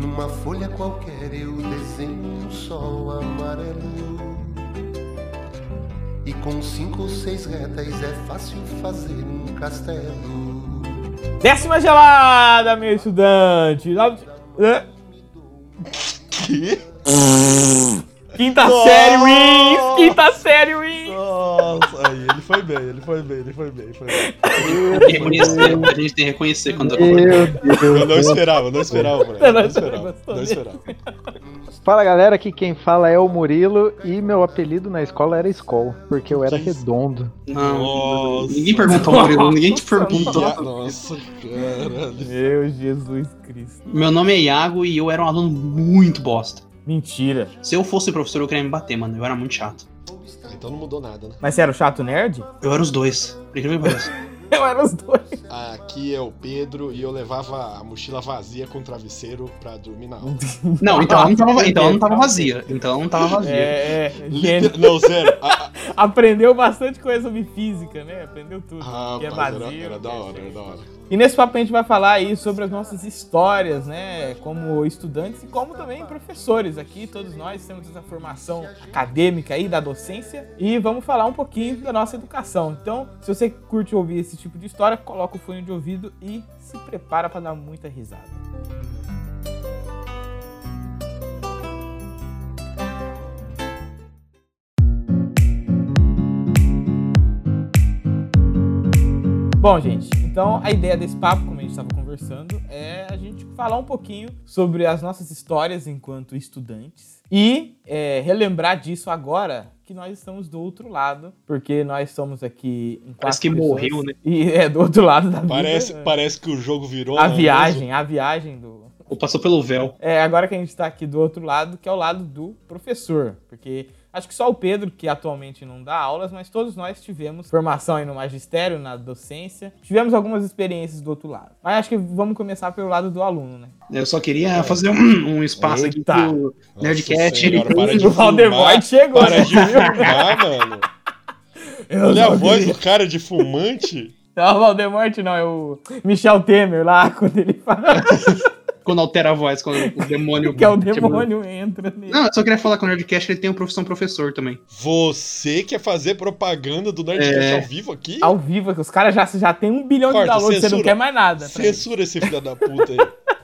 Numa folha qualquer eu desenho um sol amarelo. E com cinco ou seis retas é fácil fazer um castelo. Décima gelada, meu estudante. Que? Quinta Nossa! série wins! Quinta série wins! Foi bem, ele foi bem, ele foi bem, ele foi bem. Reconhecer, a gente tem que reconhecer quando Meu Eu não Deus. esperava, não esperava, Brian. Não, esperava, não esperava. Fala galera, aqui quem fala é o Murilo e meu apelido na escola era Skol, porque eu era Que redondo. Não, Nossa. ninguém perguntou, Murilo, ninguém te perguntou. Nossa, caralho. Meu Jesus Cristo. Meu nome é Iago e eu era um aluno muito bosta. Mentira. Se eu fosse professor, eu queria me bater, mano. Eu era muito chato. Então não mudou nada, né? Mas você era o chato nerd? Eu era os dois. Por incrível que pareça. Eu era os dois. Aqui é o Pedro e eu levava a mochila vazia com travesseiro pra dormir na aula. Não, então ela não tava, então ela não tava vazia. Então ela não tava vazia. É, é. Não, sério. a- Aprendeu bastante coisa sobre física, né? Aprendeu tudo. Ah, que é vazio. era, era da é hora, era da hora. E nesse papo a gente vai falar aí sobre as nossas histórias, né? Como estudantes e como também professores aqui. Todos nós temos essa formação acadêmica aí da docência. E vamos falar um pouquinho da nossa educação. Então, se você curte ouvir esse tipo de história, coloca o fone de ouvido e se prepara para dar muita risada. Bom, gente, então a ideia desse papo, como a gente estava conversando, é a gente falar um pouquinho sobre as nossas histórias enquanto estudantes e é, relembrar disso agora que nós estamos do outro lado, porque nós estamos aqui em Parece que pessoas, morreu, né? E é do outro lado da Parece, vida. parece que o jogo virou. A viagem, a viagem do, Ou passou pelo véu. é, agora que a gente tá aqui do outro lado, que é o lado do professor. Porque acho que só o Pedro, que atualmente não dá aulas, mas todos nós tivemos formação aí no magistério, na docência. Tivemos algumas experiências do outro lado. Mas acho que vamos começar pelo lado do aluno, né? Eu só queria fazer um, um espaço aqui Eita. pro Nossa Nerdcast. senhora, Ele para de o Valdemort chegou. Para de fumar, mano. Eu Olha a voz do cara de fumante. Não, o Valdemort não, é o Michel Temer lá, quando ele fala Quando altera a voz, quando o demônio. que é o tipo, demônio entra nele. Não, eu só queria falar que o Nerdcast ele tem uma profissão professor também. Você quer fazer propaganda do Nerdcast É. ao vivo aqui? Ao vivo, que os caras já, já tem um bilhão Corta, de downloads, você não quer mais nada. eles. Censura esse filho da puta aí.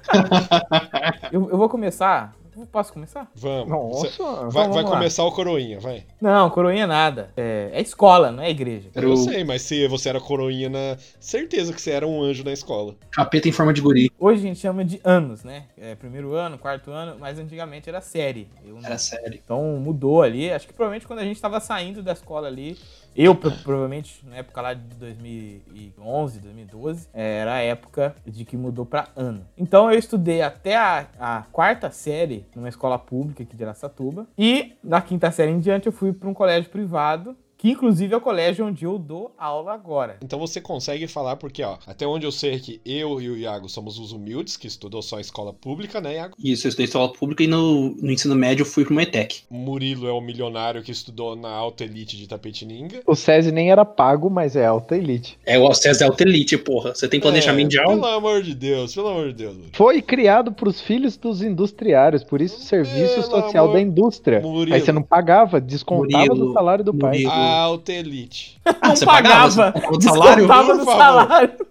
Eu, eu vou começar. Posso começar? Vamos. Nossa, Vai, Então, vai vamos lá. começar o coroinha, vai. Não, coroinha nada. É, é escola, não é igreja. Eu o sei, mas se você era coroinha, na... certeza que você era um anjo na escola. capeta em forma de guri. Hoje a gente chama de anos, né? É, primeiro ano, quarto ano, mas antigamente era série. Eu Era sério. Então mudou ali. Acho que provavelmente quando a gente tava saindo da escola ali, eu pro- provavelmente na época lá de 2011, 2012, é, era a época de que mudou pra ano. Então eu estudei até a, a quarta série numa escola pública aqui de Aracatuba e na quinta série em diante eu fui para um colégio privado. Que inclusive é o colégio onde eu dou aula agora. Então você consegue falar, porque, ó, até onde eu sei que eu e o Iago somos os humildes, que estudou só escola pública, né, Iago? Isso, eu estudei escola pública e no, no ensino médio eu fui pro ETEC. O Murilo é o milionário que estudou na alta elite de Tapetininga. o SESI nem era pago, mas é alta elite. É o César Alta Elite, porra. Você tem planejamento de É, aula? Pelo amor de Deus, pelo amor de Deus. Murilo. Foi criado pros filhos dos industriários, por isso serviço Pelo social amor- da indústria. Murilo. Aí você não pagava, descontava Murilo, do salário do pai. Murilo. Alta elite. Ah, Não você pagava? pagava, salário? descontava Por do favor. salário.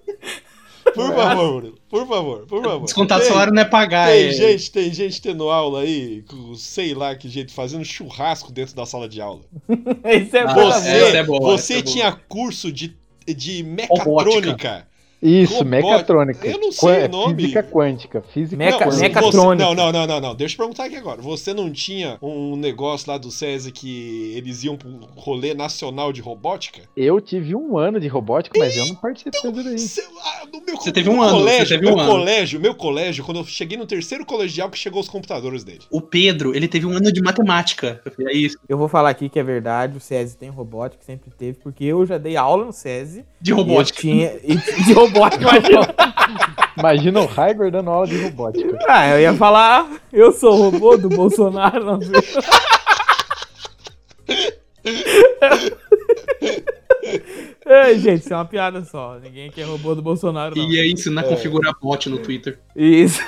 Por favor. Por favor, por favor. Descontar Tem- salário não é pagar. Tem é... gente, tem gente tendo aula aí, com sei lá que jeito, fazendo churrasco dentro da sala de aula. Isso é Ah, bom. Você, essa é boa, você é tinha curso de, de mecatrônica. Isso, mecatrônica. Eu não sei Qua- o nome. Física quântica. Física Meca- quântica. você- mecatrônica. Não, não, não, não, não. Deixa eu perguntar aqui agora. Você não tinha um negócio lá do SESI que eles iam pro rolê nacional de robótica? Eu tive um ano de robótica, mas eu não participei disso aí. Você, ah, meu, Você teve um ano, colégio, você teve meu um ano. colégio, meu colégio, quando eu cheguei no terceiro colegial que chegou os computadores dele. O Pedro, ele teve um ano de matemática. Eu falei, É isso. Eu vou falar aqui que é verdade, o SESI tem robótica, sempre teve, porque eu já dei aula no SESI. De e robótica. tinha, e de robótica, imagina. Imagina o Raigor dando aula de robótica. Ah, eu ia falar, eu sou o robô do Bolsonaro, não sei. Ei, gente, isso é uma piada só. Ninguém quer robô do Bolsonaro, não. E ia ensinar a É. configurar bot no Twitter. Isso.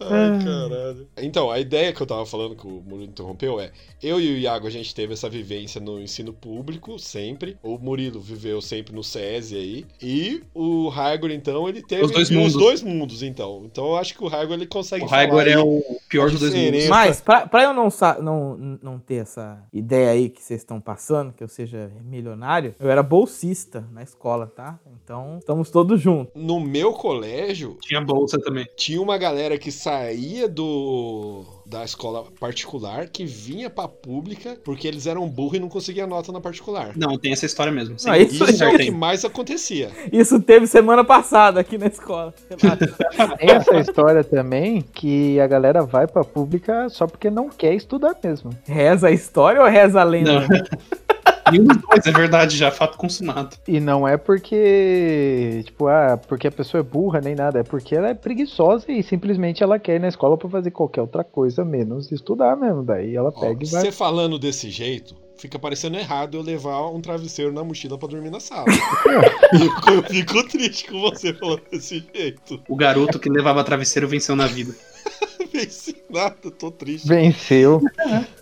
Ai, caralho. Então, a ideia que eu tava falando que o Murilo interrompeu é: eu e o Iago, a gente teve essa vivência no ensino público, sempre. O Murilo viveu sempre no SESI aí. E o Raigor, então, ele teve Os dois os mundos. dois mundos, então. Então eu acho que o Raigor ele consegue O Raigor falar é o pior dos dois mundos. Mas, pra, pra eu não, não, não ter essa ideia aí que vocês estão passando, que eu seja milionário, eu era bolsista na escola, tá? Então, estamos todos juntos. No meu colégio, Tinha bolsa também. tinha uma galera que saía do da escola particular que vinha pra pública porque eles eram burros e não conseguiam nota na particular. Não, tem essa história mesmo. Não, Sim, isso- Isso é o que mais acontecia. Isso teve semana passada aqui na escola. Tem essa história também que a galera vai pra pública só porque não quer estudar mesmo. reza a história ou reza a lenda? Não. Nenhum dos dois, é verdade, já fato consumado. E não é porque, tipo, ah, porque a pessoa é burra nem nada, é porque ela é preguiçosa e simplesmente ela quer ir na escola pra fazer qualquer outra coisa menos estudar mesmo. Daí ela Ó, pega e vai. Você falando desse jeito, fica parecendo errado eu levar um travesseiro na mochila pra dormir na sala. eu, fico triste com você falando desse jeito. O garoto que levava travesseiro venceu na vida. Pensei nada, tô triste. Venceu.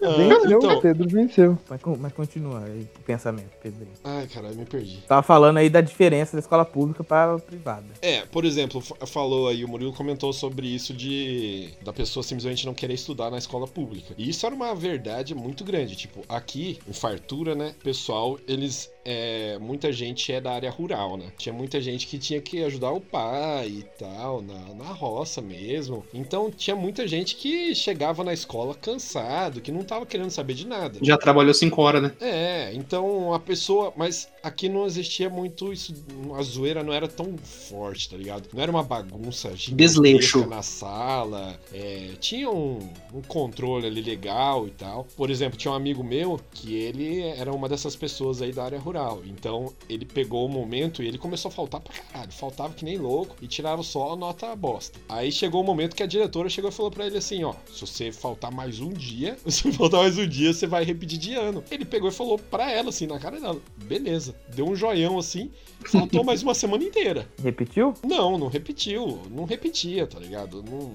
Ah, Venceu, então, o Pedro venceu. Mas, mas continua aí o pensamento, Pedrinho. ai, caralho, me perdi. Tava falando aí da diferença da escola pública para a privada. É, por exemplo, fa- falou aí, o Murilo comentou sobre isso de da pessoa simplesmente não querer estudar na escola pública. E isso era uma verdade muito grande. Tipo, aqui, em Fartura, né, pessoal, eles. É, muita gente é da área rural, né? Tinha muita gente que tinha que ajudar o pai e tal, na, na roça mesmo. Então tinha muita gente que chegava na escola cansado, que não tava querendo saber de nada. Já trabalhou cinco horas, né? É, então a pessoa. Mas aqui não existia muito isso. A zoeira não era tão forte, tá ligado? Não era uma bagunça Desleixo. na sala. é, tinha um, um controle ali legal e tal. Por exemplo, tinha um amigo meu que ele era uma dessas pessoas aí da área rural. Então ele pegou o momento e ele começou a faltar pra caralho. Faltava que nem louco e tirava só a nota bosta. Aí chegou o momento que a diretora chegou e falou pra ele assim: ó, se você faltar mais um dia, se faltar mais um dia, você vai repetir de ano. Ele pegou e falou pra ela assim, na cara dela: beleza. Deu um joião assim, faltou mais uma semana inteira. Repetiu? Não, não repetiu. Não repetia, tá ligado? Não,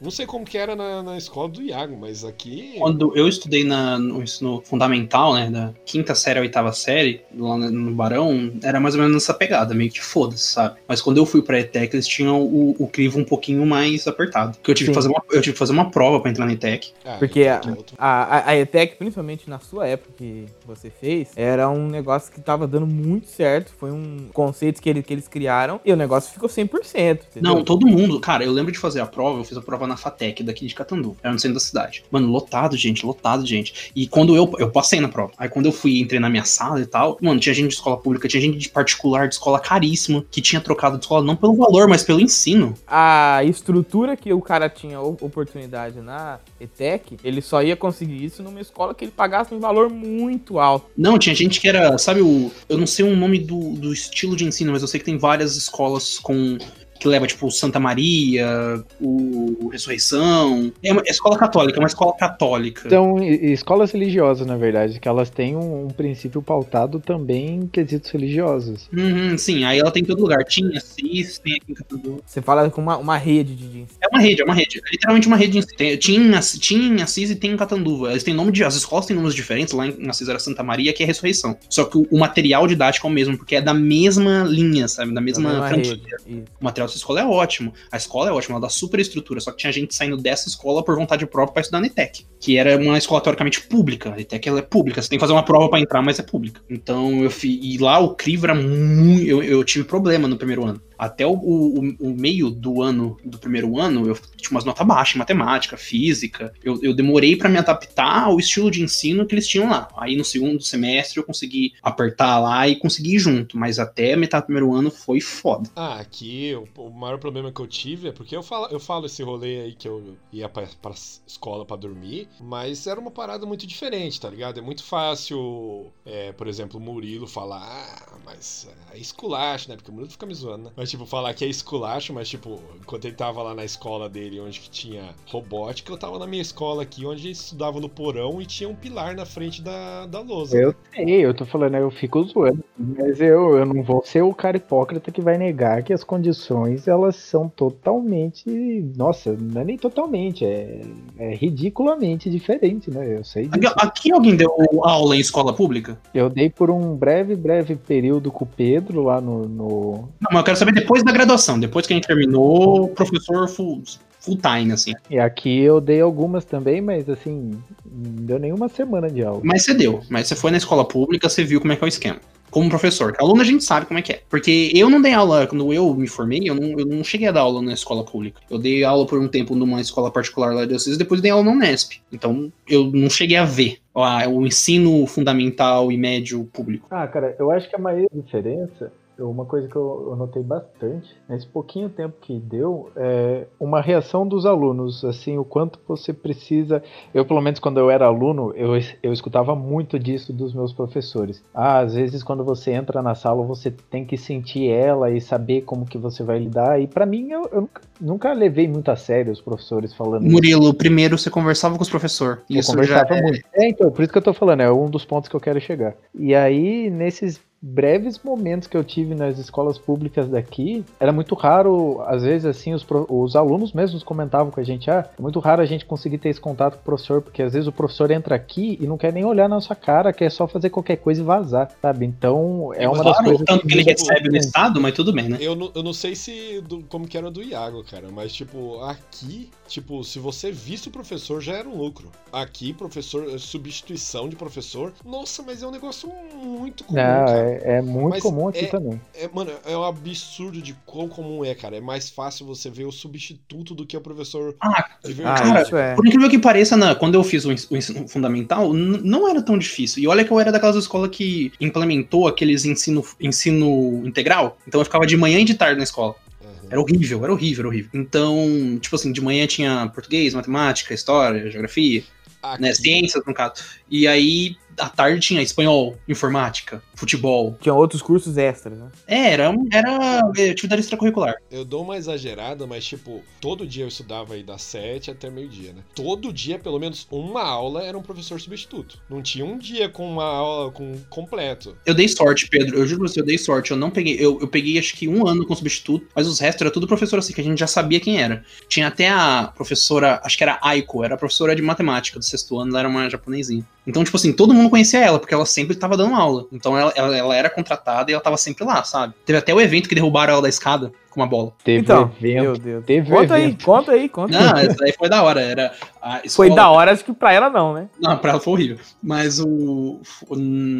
não sei como que era na, na escola do Iago, mas aqui. Quando eu estudei na, no ensino fundamental, né, da quinta série à oitava série, lá no Barão, era mais ou menos nessa pegada, meio que foda-se, sabe? Mas quando eu fui pra ETEC, eles tinham o, o crivo um pouquinho mais apertado. Porque eu tive, Sim. que fazer uma, eu tive que fazer uma prova pra entrar na ETEC. Ah, Porque a, a- a ETEC, principalmente na sua época que você fez, era um negócio que tava dando muito certo. Foi um conceito que, ele, que eles criaram e o negócio ficou 100%. Entendeu? Não, todo mundo. Cara, eu lembro de fazer a prova, eu fiz a prova na FATEC, daqui de Catandu. Era no centro da cidade. Mano, lotado, gente, lotado, gente. E quando eu. Eu passei na prova. Aí quando eu fui entrei na minha sala e tal, mano, tinha gente de escola pública, tinha gente de particular, de escola caríssima, que tinha trocado de escola não pelo valor, mas pelo ensino. A estrutura que o cara tinha oportunidade na ETEC, ele só ia conseguir isso numa escola que ele pagasse um valor muito alto. Não, tinha gente que era, sabe, o. Eu não sei o nome do, do estilo de ensino, mas eu sei que tem várias escolas com. Que leva, tipo, Santa Maria, o Ressurreição. É uma é escola católica, é uma escola católica. São e- escolas religiosas, na verdade, que elas têm um, um princípio pautado também em quesitos religiosos. Uhum, sim, aí ela tem em todo lugar. Tinha CIS, tem aqui em Catandu. Você fala com uma, uma rede de, É uma rede, é uma rede. É literalmente uma rede de ensino. Tem- Tinha, tinha em Assis e tem em Catanduva. Eles têm nome de. As escolas têm nomes diferentes. Lá em Assis era Santa Maria, que é Ressurreição. Só que o, o material didático é o mesmo, porque é da mesma linha, sabe? Da mesma, da mesma franquia. O material dessa escola é ótimo. A escola é ótima, ela dá super estrutura. Só que tinha gente saindo dessa escola por vontade própria pra estudar na ETEC. Que era uma escola teoricamente pública. A ETEC ela é pública. Você tem que fazer uma prova pra entrar, mas é pública. Então eu fi, E lá o crivo era muito. Eu, eu tive problema no primeiro ano. Até o, o, o meio do ano, do primeiro ano, eu tinha umas notas baixas em matemática, física. Eu, eu demorei pra me adaptar ao estilo de ensino que eles tinham lá. Aí no segundo semestre eu consegui apertar lá e consegui ir junto. Mas até metade do primeiro ano foi foda. Ah, aqui o, o maior problema que eu tive é porque eu falo, eu falo esse rolê aí que eu ia pra, pra escola pra dormir, mas era uma parada muito diferente, tá ligado? É muito fácil, é, por exemplo, o Murilo falar, ah, mas é esculacho, né? Porque o Murilo fica me zoando, né? Mas tipo, falar que é esculacho, mas, tipo, enquanto ele tava lá na escola dele, onde que tinha robótica, eu tava na minha escola aqui, onde ele estudava no porão e tinha um pilar na frente da, da lousa. Eu sei, eu tô falando, eu fico zoando. Mas eu, eu não vou ser o cara hipócrita que vai negar que as condições, elas são totalmente. Nossa, não é nem totalmente, é, é ridiculamente diferente, né? Eu sei disso. Aqui, aqui alguém deu aula em escola pública? Eu dei por um breve, breve período com o Pedro lá no. no... Não, mas eu quero saber depois da graduação, depois que a gente terminou, professor full, full time, assim. E aqui eu dei algumas também, mas assim, não deu nenhuma semana de aula. Mas você deu, mas você foi na escola pública, você viu como é que é o esquema. Como professor, que aluno a gente sabe como é que é. Porque eu não dei aula, quando eu me formei, eu não, eu não cheguei a dar aula na escola pública. Eu dei aula por um tempo numa escola particular lá de Assis, depois dei aula na Unesp. Então eu não cheguei a ver ó, o ensino fundamental e médio público. Ah, cara, eu acho que a maior diferença, uma coisa que eu, eu notei bastante, nesse pouquinho tempo que deu, é uma reação dos alunos, assim, o quanto você precisa. Eu, pelo menos, quando eu era aluno, eu, eu escutava muito disso dos meus professores. Ah, às vezes, quando você entra na sala, você tem que sentir ela e saber como que você vai lidar. E para mim, eu, eu nunca, nunca levei muito a sério os professores falando isso. Murilo, primeiro você conversava com os professores. Eu Isso já conversava é- muito. É, então, por isso que eu tô falando, é um dos pontos que eu quero chegar. E aí, nesses breves momentos que eu tive nas escolas públicas daqui, era muito raro, às vezes, assim, os, os alunos mesmos comentavam com a gente, ah, é muito raro a gente conseguir ter esse contato com o professor, porque às vezes o professor entra aqui e não quer nem olhar na sua cara, quer só fazer qualquer coisa e vazar, sabe? Então, é uma das Claro, coisas tanto que ele me recebe no muito. estado, mas tudo bem, né? Eu não, eu não sei se do- como que era do Iago, cara, mas tipo, aqui, tipo, se você visse o professor já era um lucro. Aqui, professor, substituição de professor, nossa, mas é um negócio muito comum, Não, cara. é, é muito Mas comum aqui é- também. É, mano, é um absurdo de quão comum é, cara. É mais fácil você ver o substituto do que o professor Ah, Ah, isso é. Por incrível que pareça, na- quando eu fiz o ens- o ensino fundamental, não era tão difícil. E olha que eu era daquelas escolas que implementou aqueles ensino, ensino integral. Então eu ficava de manhã e de tarde na escola. Era horrível, era horrível, era horrível. Então, tipo assim, de manhã tinha português, matemática, história, geografia, Aqui, né, ciências, no caso. E aí, à tarde tinha espanhol, informática, futebol. Tinha outros cursos extras, né? É, era, um- era atividade extracurricular. Eu dou uma exagerada, mas tipo, todo dia eu estudava aí das 7 até meio-dia, né? Todo dia, pelo menos uma aula, era um professor substituto. Não tinha um dia com uma aula com completo. Eu dei sorte, Pedro. Eu juro pra você, eu dei sorte. Eu não peguei. Eu, eu peguei acho que um ano com substituto, mas os restos era tudo professor assim, que a gente já sabia quem era. Tinha até a professora, acho que era Aiko, era a professora de matemática do sexto ano, ela era uma japonesinha. Então, tipo assim, todo mundo conhecia ela, porque ela sempre tava dando aula. Então ela, ela, ela era contratada e ela tava sempre lá, sabe? Teve até o evento que derrubaram ela da escada com uma bola. Teve Então, evento. meu Deus. teve conta aí, evento. conta aí, conta Não, aí. essa daí foi da hora. Era a Foi escola- da hora, acho que pra ela não, né? Não, pra ela foi horrível. Mas o, o-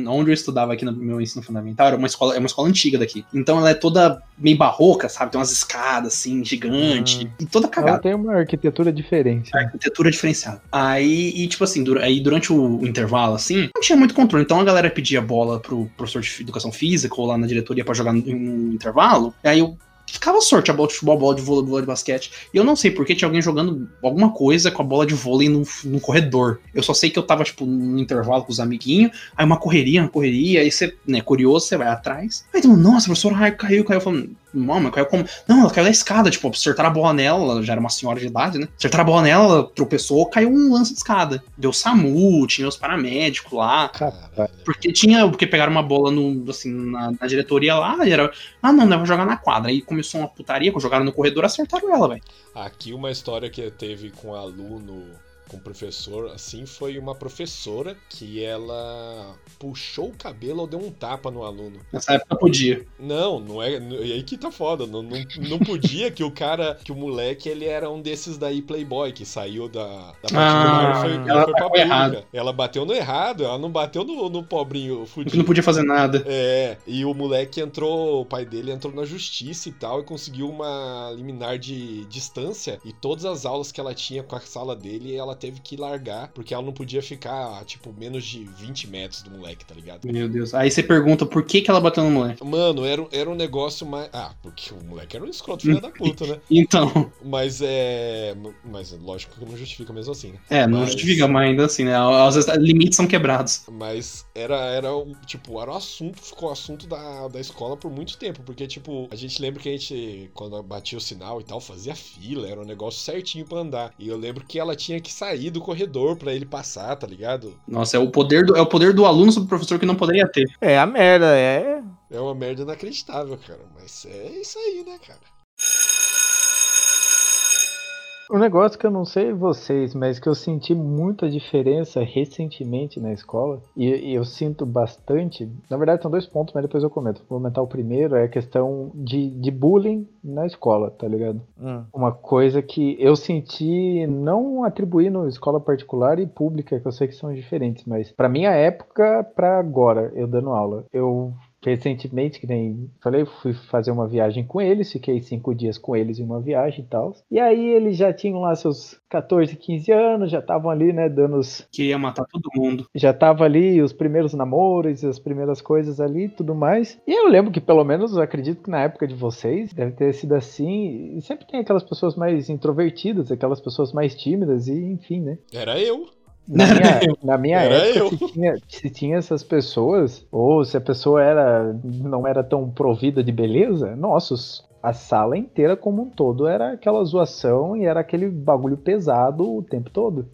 onde eu estudava aqui no meu ensino fundamental era uma escola, é uma escola antiga daqui. Então ela é toda meio barroca, sabe? Tem umas escadas assim, gigante. E toda Ela cagada. tem uma arquitetura diferente. né? Arquitetura diferenciada. Aí, e tipo assim, dura- aí durante o, o intervalo, assim, não tinha muito controle. Então a galera pedia bola pro professor de educação física ou lá na diretoria pra jogar no, no intervalo. E aí eu ficava sorte a bola de futebol, bola de vôlei, bola de basquete. E eu não sei porque tinha alguém jogando alguma coisa com a bola de vôlei no, no corredor. Eu só sei que eu tava, tipo, no intervalo com os amiguinhos, aí uma correria, uma correria, aí você, né, curioso, você vai atrás. Aí tu, nossa, a professora ai, caiu, caiu. Falando, não, mas caiu como? Não, ela caiu da escada, tipo, acertaram a bola nela, ela já era uma senhora de idade, né? Acertaram a bola nela, ela tropeçou, caiu um lance de escada. Deu SAMU, tinha os paramédicos lá. Rapaz. Porque tinha, porque pegaram uma bola no, assim, na, na diretoria lá, e era, ah não, deve jogar na quadra. Aí começou uma putaria, jogaram no corredor, acertaram ela, velho. Aqui uma história que teve com aluno, com professor, assim, foi uma professora que ela puxou o cabelo ou deu um tapa no aluno. Nessa época podia. Não, não é. E aí que tá foda. Não, não, não podia que o cara, que o moleque, ele era um desses daí Playboy, que saiu da, da particular Ah, e foi, ela foi pra errado. Ela bateu no errado, ela não bateu no, no pobrinho Porque não fudido. podia fazer nada. É, e o moleque entrou, o pai dele entrou na justiça e tal, e conseguiu uma liminar de distância. E todas as aulas que ela tinha com a sala dele, ela teve que largar, porque ela não podia ficar, tipo, menos de 20 metros do moleque, tá ligado? Meu Deus. Aí você pergunta por que, que ela bateu no moleque. Mano, era, era um negócio mais. Ah, porque o moleque era um escroto, filho da puta, né? Então, Mas é. Mas lógico que não justifica mesmo assim, né? é, não Mas- justifica, mas ainda assim, né? Às vezes limites são quebrados. Mas era, era um, tipo, era o assunto, ficou o assunto da, da escola por muito tempo. Porque, tipo, a gente lembra que a gente, quando batia o sinal e tal, fazia fila, era um negócio certinho pra andar. E eu lembro que ela tinha que sair do corredor pra ele passar, tá ligado? Nossa, é o poder do, é o poder do aluno sobre o professor que não poderia ter. É a merda, é. É uma merda inacreditável, cara. Mas é isso aí, né, cara? Um negócio que eu não sei vocês, mas que eu senti muita diferença recentemente na escola, e, e eu sinto bastante. Na verdade, são dois pontos, mas depois eu comento. Vou comentar o primeiro, é a questão de, de bullying na escola, tá ligado? Hum. Uma coisa que eu senti, não atribuindo escola particular e pública, que eu sei que são diferentes, mas pra minha época, pra agora, eu dando aula, eu recentemente, que nem falei, fui fazer uma viagem com eles, fiquei cinco dias com eles em uma viagem e tal. E aí eles já tinham lá seus 14, 15 anos, já estavam ali, né, dando os, Queria matar todo mundo. já tava ali os primeiros namoros, as primeiras coisas ali e tudo mais. E eu lembro que, pelo menos, eu acredito que na época de vocês deve ter sido assim. E sempre tem aquelas pessoas mais introvertidas, aquelas pessoas mais tímidas, e enfim, né? Era eu. Na minha, na minha Era época, se tinha, se tinha essas pessoas, ou se a pessoa era não era tão provida de beleza, nossa, os- a sala inteira como um todo era aquela zoação e era aquele bagulho pesado o tempo todo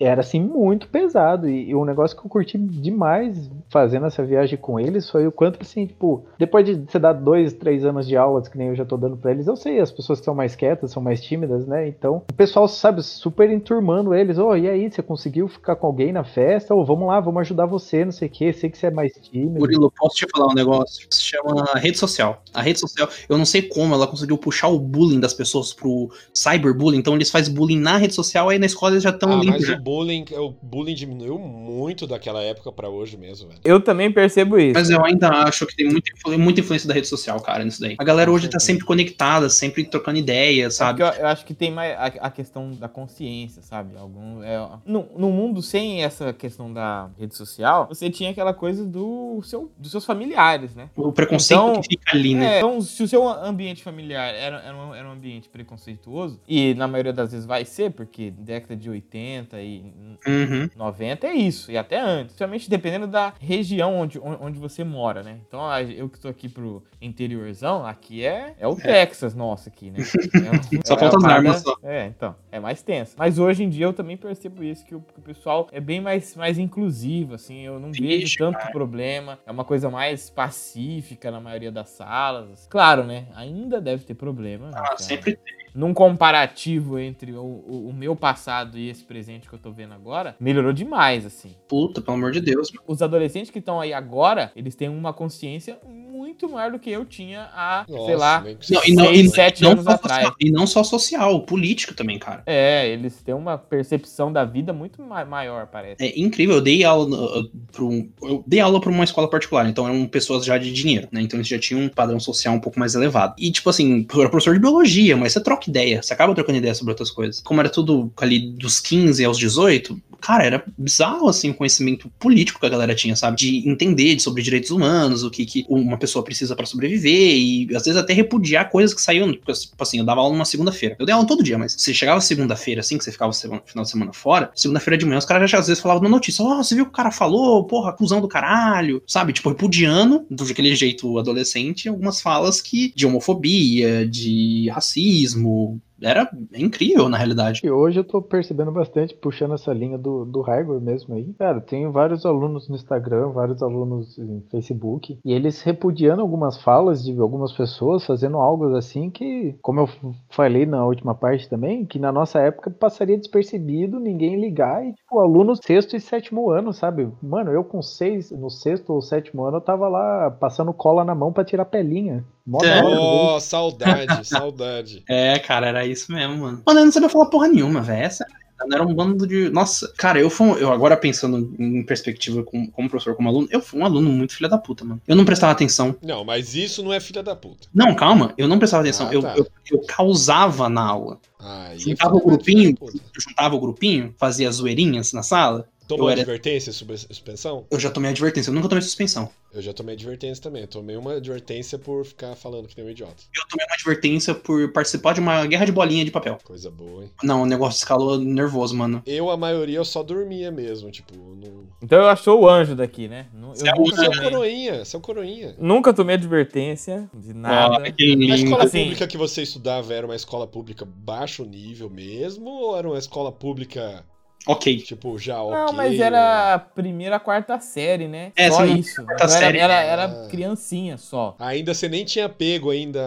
era assim muito pesado e, e um negócio que eu curti demais fazendo essa viagem com eles foi o quanto assim, tipo, depois de você dar dois, três anos de aulas que nem eu já tô dando pra eles, eu sei, as pessoas que são mais quietas, são mais tímidas, né? Então, o pessoal, sabe, super enturmando eles, ô, e aí, você conseguiu ficar com alguém na festa? Ou vamos lá, vamos ajudar você, não sei o que, sei que você é mais tímido. Murilo, posso te falar um negócio? Se chama rede social. A rede social, eu não sei como ela conseguiu puxar o bullying das pessoas pro cyberbullying. Então eles fazem bullying na rede social, aí na escola eles já estão Ah, limpos. Bullying, o bullying diminuiu muito daquela época pra hoje mesmo, velho. Eu também percebo isso. Mas eu ainda acho que tem muita, muita influência da rede social, cara, nisso daí. A galera hoje tá sempre conectada, sempre trocando ideias, É sabe? porque eu, eu acho que tem mais a, a questão da consciência, sabe? Algum, é, no, no mundo sem essa questão da rede social, você tinha aquela coisa do seu, dos seus familiares, né? O preconceito Então, que fica ali, né? É, então, se o seu ambiente familiar era, era, um, era um ambiente preconceituoso, e na maioria das vezes vai ser, porque década de 80 e Uhum. 90 é isso, e até antes. Principalmente dependendo da região onde, on- onde você mora, né? Então, eu que tô aqui pro interiorzão, aqui é, é o Texas nosso aqui, né? É um- Só é falta as armas só. É, então, é mais tenso. Mas hoje em dia eu também percebo isso, que o, que o pessoal é bem mais, mais inclusivo, assim, eu não vejo tanto cara. problema. É uma coisa mais pacífica na maioria das salas. Claro, né? Ainda deve ter problema. né, Ah, sempre num comparativo entre o, o- o meu passado e esse presente que eu tô vendo agora, melhorou demais, assim. puta, pelo amor de Deus. Os adolescentes que estão aí agora, eles têm uma consciência muito maior do que eu tinha há, sei Nossa, lá, bem que Não, e não, Seis, e, sete não anos atrás. social, e não só social, político também, cara. É, eles têm uma percepção da vida muito ma- maior, parece. É incrível, eu dei aula uh, pra um, eu dei aula para uma escola particular, então eram pessoas já de dinheiro, né? Então eles já tinham um padrão social um pouco mais elevado. E tipo assim, eu era professor de biologia, mas você troca ideia, você acaba trocando ideia sobre outras coisas. Como era tudo ali dos 15 aos 18, cara, era bizarro assim o conhecimento político que a galera tinha, sabe? De entender sobre direitos humanos, o que, que uma pessoa precisa para sobreviver e às vezes até repudiar coisas que saíam, tipo assim, eu dava aula numa segunda-feira. Eu dei aula todo dia, mas você chegava segunda-feira assim, que você ficava semana- final de semana fora, segunda-feira de manhã os caras já às vezes falavam na notícia, ó, você viu o que o cara falou? Porra, acusão do caralho, sabe? Tipo, repudiando, daquele jeito adolescente, algumas falas que de homofobia, de racismo, era incrível na realidade. E hoje eu tô percebendo bastante, puxando essa linha do, do hardware mesmo aí. Cara, tenho vários alunos no Instagram, vários alunos em Facebook, e eles repudiando algumas falas de algumas pessoas, fazendo algo assim que, como eu falei na última parte também, que na nossa época passaria despercebido, ninguém ligar, e tipo, aluno sexto e sétimo ano, sabe? Mano, eu com seis, no sexto ou sétimo ano, eu tava lá passando cola na mão pra tirar pelinha. É. né? Oh, saudade, saudade. É, cara, era isso mesmo, mano. Mano, eu não sabia falar porra nenhuma, velho. Essa. Era um bando de. Nossa, cara, eu fui. um- Eu agora pensando em perspectiva como, como professor, como aluno, eu fui um aluno muito filha da puta, mano. Eu não prestava atenção. Não, mas isso não é filha da puta. Não, calma, eu não prestava atenção. Ah, eu, tá. eu, eu causava na aula. Aí Juntava o grupinho, juntava o grupinho, fazia zoeirinhas na sala. Tomou Eu era- advertência sobre suspensão? Eu já tomei advertência, eu nunca tomei suspensão. Eu já tomei advertência também. Eu tomei uma advertência por ficar falando que nem um idiota. Eu tomei uma advertência por participar de uma guerra de bolinha de papel. Coisa boa, hein? Não, o negócio escalou nervoso, mano. Eu, a maioria, eu só dormia mesmo, tipo, não. Então eu achou o anjo daqui, né? Você é Eu o nunca Você é o tomei, coroinha, você é o coroinha. nunca tomei advertência de nada. Ó, que A escola Assim- pública que você estudava era uma escola pública baixo nível mesmo? Ou era uma escola pública, Ok. tipo, já ok? Não, mas era a primeira, a quarta série, né? É, só não- isso. quarta Então era, série. era, era Ah. criancinha só. Ainda você nem tinha pego ainda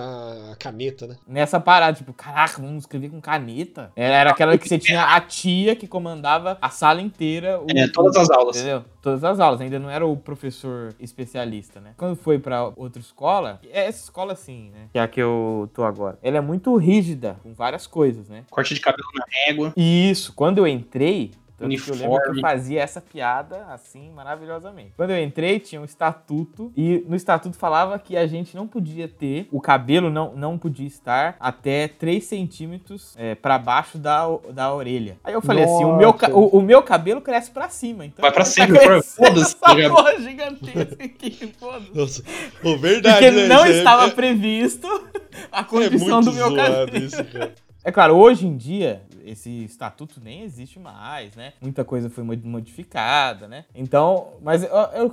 a caneta, né? Nessa parada, tipo, caraca, vamos escrever com caneta. Era, era aquela que você tinha a tia que comandava a sala inteira. o- É, todas as aulas. Entendeu? Todas as aulas, ainda não era o professor especialista, né? Quando foi pra outra escola, é essa escola assim, né? Que é a que eu tô agora. Ela é muito rígida com várias coisas, né? Corte de cabelo na régua. E isso, quando eu entrei, tanto que eu lembro que eu Uniforme. fazia essa piada assim maravilhosamente. Quando eu entrei, tinha um estatuto e no estatuto falava que a gente não podia ter, o cabelo não, não podia estar até 3 centímetros é, para baixo da, da orelha. Aí eu falei assim, o meu, Nossa. o, o meu cabelo cresce pra cima, então Vai pra tá cima, crescendo foda-se, tá Essa ligado? porra gigantesca aqui, foda-se. Nossa, verdade, Porque né? não é- estava é, previsto a é condição muito do meu cabelo. isso, cara. É claro, hoje em dia, esse estatuto nem existe mais, né? Muita coisa foi mo- modificada, né? Então, mas é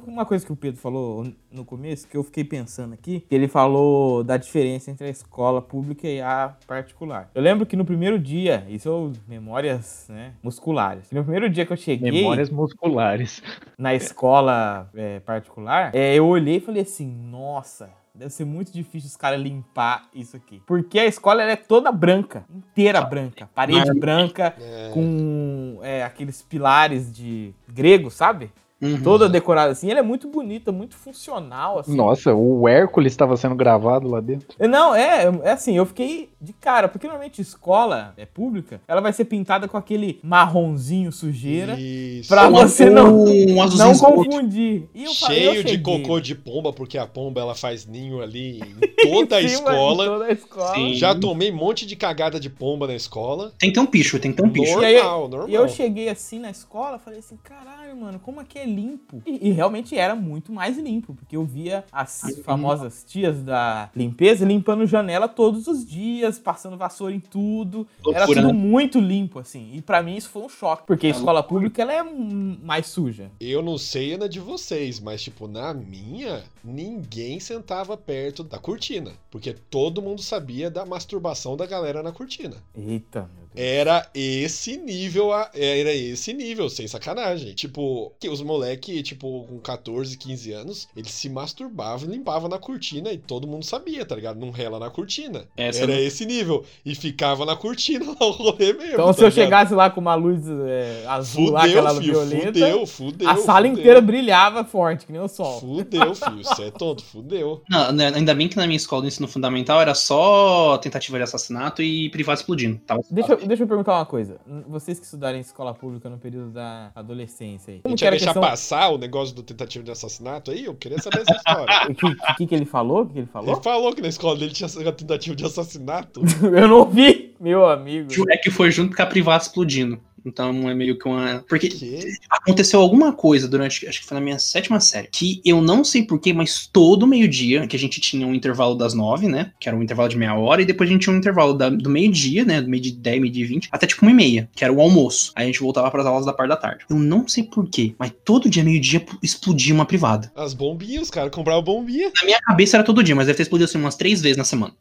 uma coisa que o Pedro falou no começo, que eu fiquei pensando aqui, que ele falou da diferença entre a escola pública e a particular. Eu lembro que no primeiro dia, isso são memórias né, musculares, no primeiro dia que eu cheguei Memórias musculares. na escola é, particular, é, eu olhei e falei assim, nossa, deve ser muito difícil os caras limpar isso aqui. Porque a escola é toda branca, inteira branca, parede branca, É, com é, aqueles pilares de grego, sabe? Uhum. Toda decorada assim, ela é muito bonita, muito funcional, assim. Nossa, o Hércules estava sendo gravado lá dentro. Não, é, é assim, eu fiquei de cara, porque normalmente escola é pública, ela vai ser pintada com aquele marronzinho sujeira, Isso. pra Um você não, um não confundir. E eu falei, eu Cheio de cheguei, cocô de pomba, porque a pomba ela faz ninho ali em toda a de escola. Toda a escola. Sim. Já tomei um monte de cagada de pomba na escola. Tem que ter um picho, tem que ter um picho. Normal, E aí, normal. E eu cheguei assim na escola, falei assim, caralho, mano, como aqui é limpo? E, e realmente era muito mais limpo, porque eu via as famosas tias da limpeza limpando janela todos os dias, passando vassoura em tudo. era tudo né? muito limpo, assim. E pra mim isso foi um choque, porque a escola pública ela é mais suja. Eu não sei na de vocês, mas tipo, na minha, ninguém sentava perto da cortina. Porque todo mundo sabia da masturbação da galera na cortina. Eita, meu Deus. Era esse nível, a- era esse nível, sem sacanagem. Tipo, que os moleque, tipo, com 14, 15 anos, eles se masturbavam e limpavam na cortina e todo mundo sabia, tá ligado? Não rela na cortina. Essa era não- esse nível. E ficava na cortina lá o rolê mesmo. Então tá se eu ligado? chegasse lá com uma luz é, azul lá, Fudeu, aquela filho, violeta, fudeu, fudeu. a sala fudeu. inteira brilhava forte, que nem o sol. Fudeu, filho. Você é tonto, fudeu. Não, né, ainda bem que na minha escola do ensino fundamental era só tentativa de assassinato e privado explodindo. Tava Deixa, eu- deixa eu perguntar uma coisa. Vocês que estudaram em escola pública no período da adolescência aí. A Como que era a questão... passar o negócio do tentativa de assassinato aí? Eu queria saber essa história. O que, o que, que ele falou? O que ele falou? Ele falou que na escola dele tinha tentativa de assassinato. eu não vi, meu amigo. É que foi junto com a privada explodindo. Então é meio que uma. Porque Que? aconteceu alguma coisa durante, acho que foi na minha sétima série, que eu não sei porquê, mas todo meio-dia, que a gente tinha um intervalo das nove, né? Que era um intervalo de meia hora, e depois a gente tinha um intervalo da- do meio-dia, né? Do meio de 10, meio de 20, até tipo uma e meia, que era o almoço. Aí a gente voltava para as aulas da parte da tarde. Eu não sei porquê, mas todo dia, meio-dia, explodia uma privada. As bombinhas, os caras compravam bombinha. Na minha cabeça era todo dia, mas deve ter explodido assim umas três vezes na semana.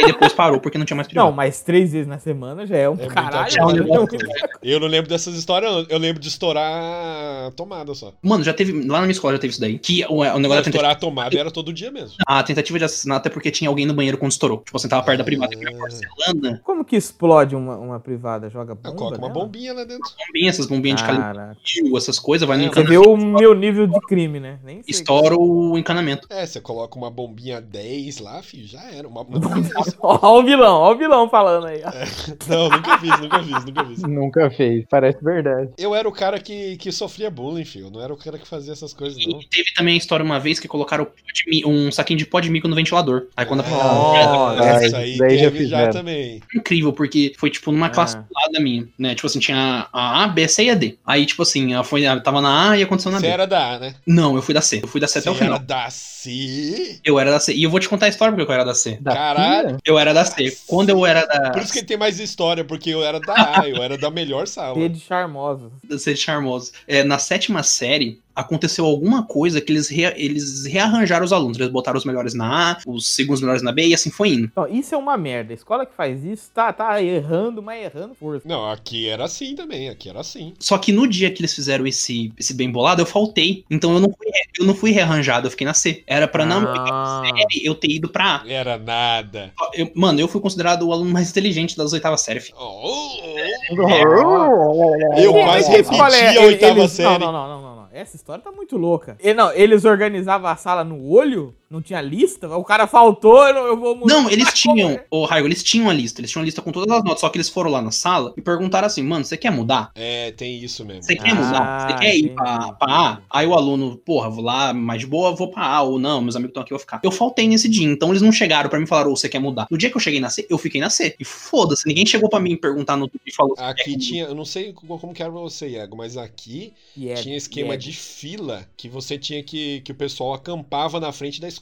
E aí depois parou porque não tinha mais privada. Não, mas três vezes na semana já é um É caralho. coisa, mano. é muita coisa. Eu não lembro dessas histórias, não. Eu lembro de estourar a tomada só. Mano, já teve. Lá na minha escola já teve isso daí. Que o, o negócio Não, da tentativa. estourar a tomada era todo dia mesmo. A tentativa de assassinato é porque tinha alguém no banheiro quando estourou. Tipo, você tava perto da privada. Ah. Porcelana, Como que explode uma, uma privada? Joga bomba? Ah, coloca uma nela? bombinha lá dentro. bombinha, essas bombinhas de calibre, essas coisas, vai no É, Você encanamento, vê o meu nível de crime, né? Nem sei. estoura o encanamento. É, você coloca uma bombinha 10 lá, filho, já era. Uma, uma bombinha 10 Ó o vilão, ó o vilão falando aí. ó. Não, nunca fiz, nunca fiz, nunca fiz. Nunca fez, parece verdade. Eu era o cara que, que sofria bullying, filho. Eu não era o cara que fazia essas coisas, não. E teve também a história uma vez que colocaram mi- um saquinho de pó de mico no ventilador. Aí quando a Ah, isso aí daí já teve já, também. incrível, porque foi, tipo, numa Ah. classe da minha, né? Tipo assim, tinha a A, B, C e a D. Aí, tipo assim, ela foi, ela tava na A e aconteceu na Você B. era da A, né? Não, eu fui da C. Eu fui da C até o Você era final. da C? Eu era da C. E eu vou te contar a história porque eu era da C. Da Caralho. Pia? Eu era da C. Quando eu era da, Por isso que ele tem mais história, porque eu era da A, eu era da melhor sala. T de charmoso. da C charmoso, é, na sétima série, aconteceu alguma coisa que eles, rea- eles rearranjaram os alunos. Eles botaram os melhores na A, os segundos melhores na B e assim foi indo. Então, isso é uma merda. A escola que faz isso tá, tá errando, mas errando força. Não, aqui era assim também, aqui era assim. Só que no dia que eles fizeram esse, esse bem bolado, eu faltei. Então eu não fui, eu não fui rearranjado, eu fiquei na C. Era pra não Ah. série eu ter ido pra A. Era nada. Eu- mano, eu fui considerado o aluno mais inteligente das oitavas séries. filho. Oh, É, Eu quase escola repeti é- a oitava eles- série. Não, não, não, não, não, não. Essa história tá muito louca. E, não, eles organizavam a sala no olho? Não tinha lista? O cara faltou, eu, não- eu vou mudar. Não, eles tinham, ô Raigo, eles tinham a lista. Eles tinham a lista com todas as notas. Só que eles foram lá na sala e perguntaram assim, mano, você quer mudar? É, tem isso mesmo. Você quer Ah, mudar? Você quer ir pra, pra A? Aí o aluno, porra, vou lá, mais de boa, vou pra A. Ou não, meus amigos estão aqui, eu vou ficar. Eu faltei nesse dia, então eles não chegaram pra mim e falaram, ô, você quer mudar? No dia que eu cheguei na C, eu fiquei na C. E foda-se, ninguém chegou pra mim perguntar no Twitter e falou "Você quer Aqui que mude?" tinha, eu não sei como que era pra você, Iago, mas aqui E é- tinha esquema e é- de fila que você tinha que, que o pessoal acampava na frente da escola.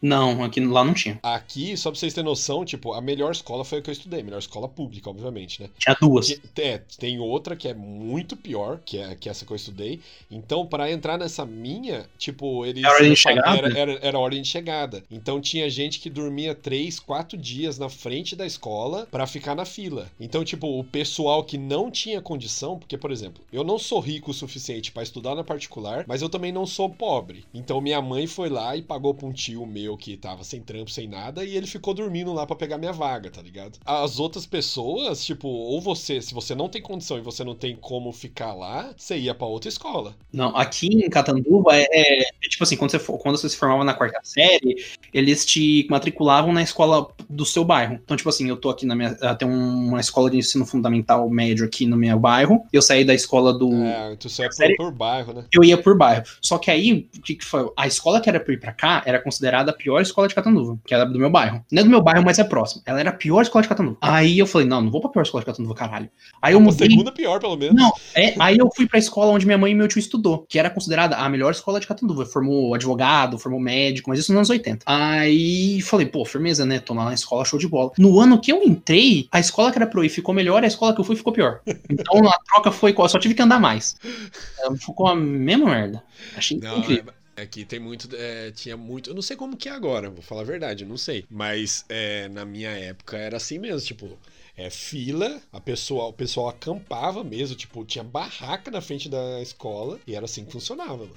Não, aqui lá não tinha. Aqui, só pra vocês terem noção, tipo, a melhor escola foi a que eu estudei, a melhor escola pública, obviamente, né? Tinha duas. Que- É, tem outra que é muito pior, que é que é essa que eu estudei. Então, pra entrar nessa minha, tipo, eles. Era ordem de chegada? Era, era, era ordem de chegada. Então tinha gente que dormia três, quatro dias na frente da escola pra ficar na fila. Então, tipo, o pessoal que não tinha condição, porque, por exemplo, eu não sou rico o suficiente pra estudar na particular, mas eu também não sou pobre. Então minha mãe foi lá e pagou pra um tio meu que tava sem trampo, sem nada, e ele ficou dormindo lá pra pegar minha vaga, tá ligado? As outras pessoas, tipo, ou você, se você não tem condição e você não tem como ficar lá, você ia pra outra escola. Não, aqui em Catanduva é, é- é tipo assim, quando você, for- quando você se formava na quarta série, eles te matriculavam na escola do seu bairro. Então, tipo assim, eu tô aqui na minha. Tem um- uma escola de ensino fundamental médio aqui no meu bairro. Eu saí da escola do. É, então você é Sério? por, por bairro, né? Eu ia por bairro. Só que aí, o que, que foi? A escola que era pra ir pra cá era considerada a pior escola de Catanduva, que era do meu bairro. Não é do meu bairro, mas é próximo. Ela era a pior escola de Catanduva. Aí eu falei, não, não vou pra pior escola de Catanduva, caralho. Aí eu A mudei. segunda pior, pelo menos. Não, é, aí eu fui pra escola onde minha mãe e meu tio estudou, que era considerada a melhor escola de Catanduva. Formou advogado, formou médico, mas isso nos anos 80. Aí falei, pô, firmeza, né? Tô na escola, show de bola. No ano que eu entrei, a escola que era pro ir ficou melhor, a escola que eu fui ficou pior. Então a troca foi? Eu só tive que andar mais. É, Ficou a mesma merda. Achei Não, incrível. é, aqui tem muito. é, tinha muito. Eu não sei como que é agora, vou falar a verdade, eu não sei. Mas é, na minha época era assim mesmo, tipo. É fila, a pessoa, o pessoal acampava mesmo, tipo, tinha barraca na frente da escola e era assim que funcionava, mano.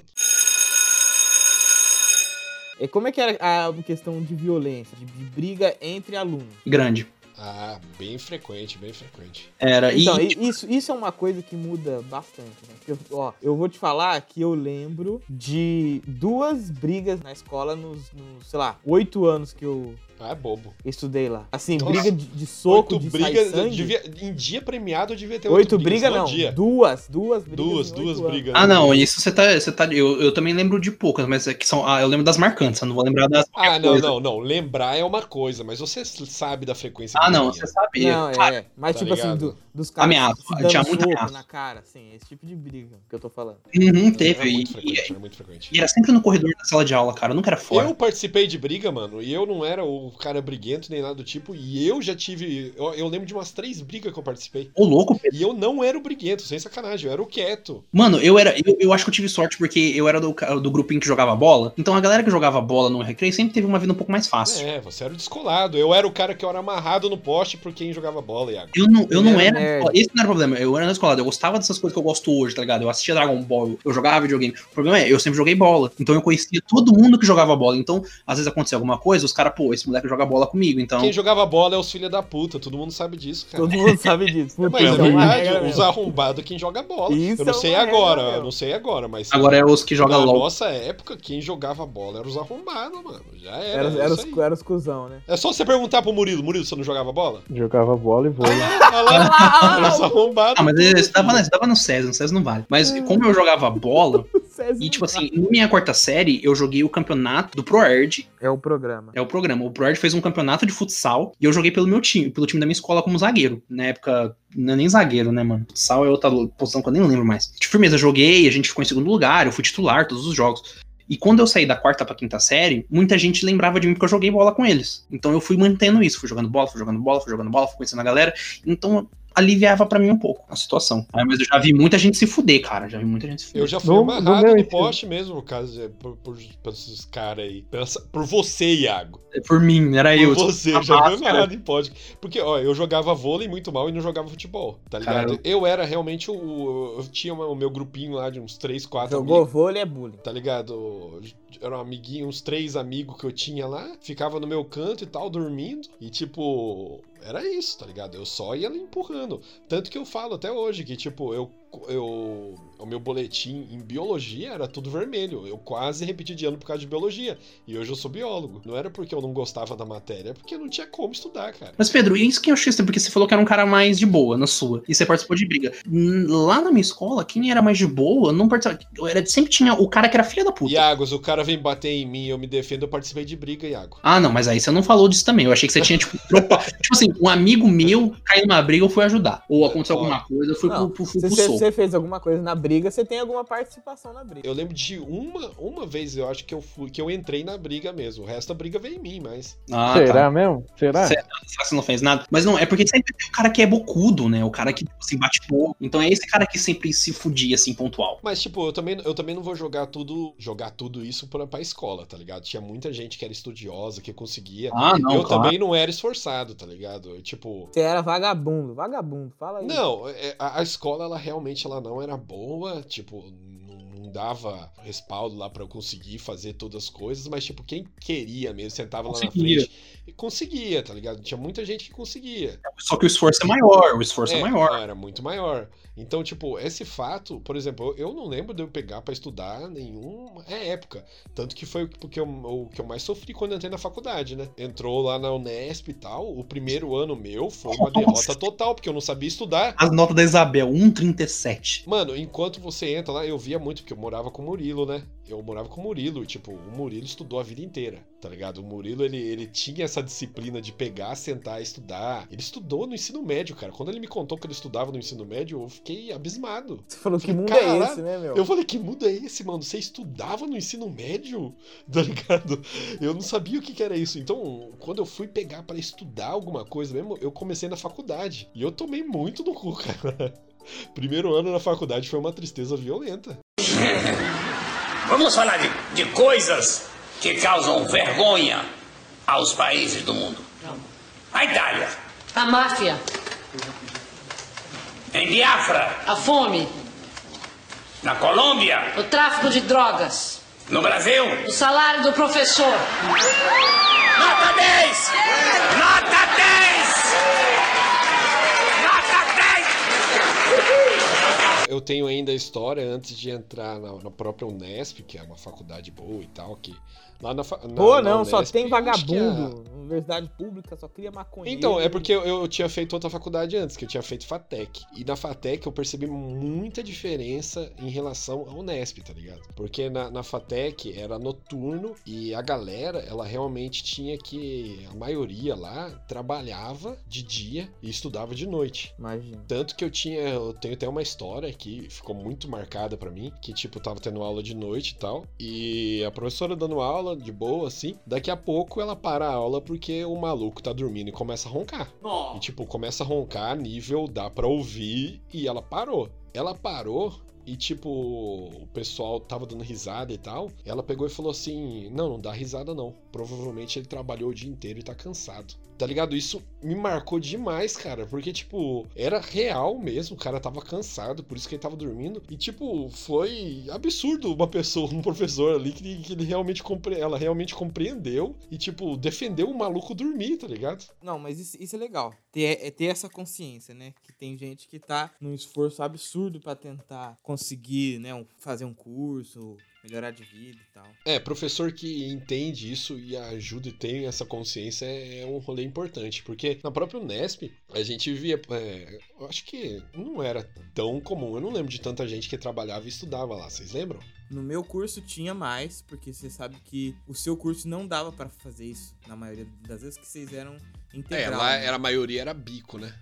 E como é que era a questão de violência, de, de briga entre alunos? Grande. Ah, bem frequente, bem frequente. Era. E, Então, i- isso, isso é uma coisa que muda bastante, né? Porque, ó, eu vou te falar que eu lembro de duas brigas na escola nos, nos, sei lá, oito anos que eu Ah, é bobo. estudei lá. Assim, Nossa. briga de, de soco, oito de brigas, devia- em dia premiado eu devia ter Oito brigas brigas no não, dia. duas, duas brigas Duas, duas oito brigas. Ah, não, isso você tá. Você tá eu, eu também lembro de poucas, mas é que são. Ah, eu lembro das marcantes, eu não vou lembrar das. Ah, não, coisa. não, não. Lembrar é uma coisa, mas você sabe da frequência Ah, não, você sabe. Não, cara, é. Mas, tá tipo assim, ligado? do- dos caras Ameaça, tinha muita soco ameaça. na cara, assim, esse tipo de briga que eu tô falando. Uhum, Era teve. muito E, frequente, era muito frequente. e era sempre no corredor da sala de aula, cara. Eu nunca era fora. Eu participei de briga, mano, e eu não era o cara briguento nem nada do tipo, e eu já tive. Eu, eu lembro de umas três brigas que eu participei. Ô, louco, Pedro. E eu não era o briguento, sem sacanagem, eu era o quieto. Mano, eu era. Eu, eu acho que eu tive sorte porque eu era do, do grupinho que jogava bola. Então a galera que jogava bola no recreio sempre teve uma vida um pouco mais fácil. É, você era o descolado. Eu era o cara que era amarrado no poste por quem jogava bola, Iago. Eu não, eu não era era. Esse não era o problema. Eu era na escola. Eu gostava dessas coisas que eu gosto hoje, tá ligado? Eu assistia Dragon Ball, eu jogava videogame. O problema é, eu sempre joguei bola. Então eu conhecia todo mundo que jogava bola. Então, às vezes acontecia alguma coisa, os caras, pô, esse moleque moleques jogam bola comigo, então. Quem jogava bola é os filha da puta, todo mundo sabe disso, cara. Todo mundo sabe disso. Puta, Mas é verdade, os arrombados é quem joga bola. Isso eu não é sei agora, eu não sei agora, mas Agora é os que jogam na LOL. nossa época, quem jogava bola era os arrombados, mano. Já era. Era, é era, os, era os cuzão, né? É só você perguntar pro Murilo, Murilo, você não jogava bola? Jogava bola e vôlei. Olha lá, era os arrombados. Ah, mas você tava, filho. você tava no SES, no SES não vale. Mas como eu jogava bola, e tipo assim, na minha quarta série, eu joguei o campeonato do ProErd, É o programa. é o programa. O ProErd fez um campeonato de futsal e eu joguei pelo meu time, pelo time da minha escola como zagueiro. Na época, não é nem zagueiro, né, mano? Futsal é outra posição que eu nem lembro mais. De firmeza, eu joguei, a gente ficou em segundo lugar, eu fui titular todos os jogos. E quando eu saí da quarta pra quinta série, muita gente lembrava de mim porque eu joguei bola com eles. Então eu fui mantendo isso, fui jogando bola, fui jogando bola, fui jogando bola, fui conhecendo a galera. Então aliviava pra mim um pouco a situação. Ah, mas eu já vi muita gente se fuder, cara. Já vi muita gente se fuder. Eu já fui No- amarrado no no, poste mesmo, por causa de, por, por, por esses caras aí. Pensa- por você, Iago. Por mim, era Por eu. você, eu já fui amarrado em poste. Porque, ó, eu jogava vôlei muito mal e não jogava futebol, tá ligado? Cara, Eu era realmente o. Eu tinha o meu grupinho lá de uns 3, 4 Jogou amigos. vôlei é bullying. Tá ligado? Era um amiguinho, uns três amigos que eu tinha lá, ficava no meu canto e tal, dormindo. E tipo, era isso, tá ligado? Eu só ia empurrando. Tanto que eu falo até hoje que, tipo, eu. Eu o meu boletim em biologia era tudo vermelho. Eu quase repeti de ano por causa de biologia. E hoje eu sou biólogo. Não era porque eu não gostava da matéria, é porque não tinha como estudar, cara. Mas, Pedro, isso que eu achei estranho, porque você falou que era um cara mais de boa na sua. E você participou de briga. Lá na minha escola, quem era mais de boa não participava. Era, sempre tinha o cara que era filha da puta. Iagos, o cara vem bater em mim, eu me defendo, eu participei de briga, Iago. Ah, não, mas aí você não falou disso também. Eu achei que você tinha, tipo, tropa... tipo assim, um amigo meu caiu numa briga, eu fui ajudar. Ou aconteceu Ó, alguma coisa, eu fui Não, pro, pro, pro, pro você, soco. Você fez alguma coisa na briga, você tem alguma participação na briga. Eu lembro de uma, uma vez, eu acho que eu fui, que eu entrei na briga mesmo. O resto da briga veio em mim, mas. Ah, Será tá. mesmo? Será? Será que você não fez nada? Mas não, é porque sempre tem o cara que é bocudo, né? O cara que, tipo assim, bate pouco. Então é esse cara que sempre se fudia, assim, pontual. Mas, tipo, eu também, eu também não vou jogar tudo, jogar tudo isso pra, pra escola, tá ligado? Tinha muita gente que era estudiosa, que conseguia. Ah, não, eu claro. também não era esforçado, tá ligado? Eu, tipo. Você era vagabundo, vagabundo, fala aí. Não, é, a, a escola, ela realmente ela não era boa, tipo, não, dava respaldo lá pra eu conseguir fazer todas as coisas, mas, tipo, quem queria mesmo, sentava lá na Conseguia. frente e conseguia, tá ligado? Tinha muita gente que conseguia. Só que o esforço é maior, o esforço é, É, maior. era muito maior. Então, tipo, esse fato, por exemplo, eu não lembro de eu pegar pra estudar nenhuma é, época. Tanto que foi porque eu, o que eu mais sofri quando eu entrei na faculdade, né? Entrou lá na Unesp e tal. O primeiro ano meu foi uma derrota total, porque eu não sabia estudar. As notas da Isabel, 1,37. Mano, enquanto você entra lá, eu via muito, porque eu morava com o Murilo, né? Eu morava com o Murilo, e, tipo, o Murilo estudou a vida inteira, tá ligado? O Murilo, ele, ele tinha essa disciplina de pegar, sentar estudar. Ele estudou no ensino médio, cara. Quando ele me contou que ele estudava no ensino médio, eu fiquei abismado. Você falou que mundo é "Caralho, esse, né, meu? Eu falei, que mundo é esse, mano? Você estudava no ensino médio? Tá ligado? Eu não sabia o que, que era isso. Então, quando eu fui pegar pra estudar alguma coisa mesmo, eu comecei na faculdade. E eu tomei muito no cu, cara. Primeiro ano na faculdade foi uma tristeza violenta. Vamos falar de, de coisas que causam vergonha aos países do mundo. A Itália, A máfia, em Biafra, a fome, na Colômbia, o tráfico de drogas, no Brasil. o salário do professor. Nota 10! Nota 10! Nota 10! Eu tenho ainda a história antes de entrar na, na própria Unesp, que é uma faculdade boa e tal, que lá na, na Pô, na não, só Unesp, tem acho que a- vagabundo. Universidade pública só cria maconheiro. Então, é porque eu, eu tinha feito outra faculdade antes, que eu tinha feito FATEC. E na FATEC eu percebi muita diferença em relação à Unesp, tá ligado? Porque na, na FATEC era noturno e a galera, ela realmente tinha que. A maioria lá trabalhava de dia e estudava de noite. Imagina. Tanto que eu tinha. Eu tenho até uma história que ficou muito marcada pra mim. Que, tipo, tava tendo aula de noite e tal. E a professora dando aula de boa, assim. Daqui a pouco ela para a aula porque o maluco tá dormindo e começa a roncar. E, tipo, começa a roncar, nível dá pra ouvir. E ela parou. Ela parou. E tipo, o pessoal tava dando risada e tal. Ela pegou e falou assim: Não, não dá risada não. Provavelmente ele trabalhou o dia inteiro e tá cansado. Tá ligado? Isso me marcou demais, cara. Porque, tipo, era real mesmo. O cara tava cansado, por isso que ele tava dormindo. E, tipo, foi absurdo uma pessoa, um professor ali, que, que ele realmente compre... ela realmente compreendeu e, tipo, defendeu o maluco dormir, tá ligado? Não, mas isso, isso é legal. Ter, é ter essa consciência, né? Que tem gente que tá num esforço absurdo pra tentar conseguir, né? um- fazer um curso, melhorar de vida e tal. É, professor que entende isso e ajuda e tem essa consciência é é um rolê importante, porque na própria Unesp a gente via, é, eu acho que não era tão comum, eu não lembro de tanta gente que trabalhava e estudava lá, vocês lembram? No meu curso tinha mais, porque você sabe que o seu curso não dava pra fazer isso. Na maioria das vezes que vocês eram É, integral. lá né? era a maioria era bico, né?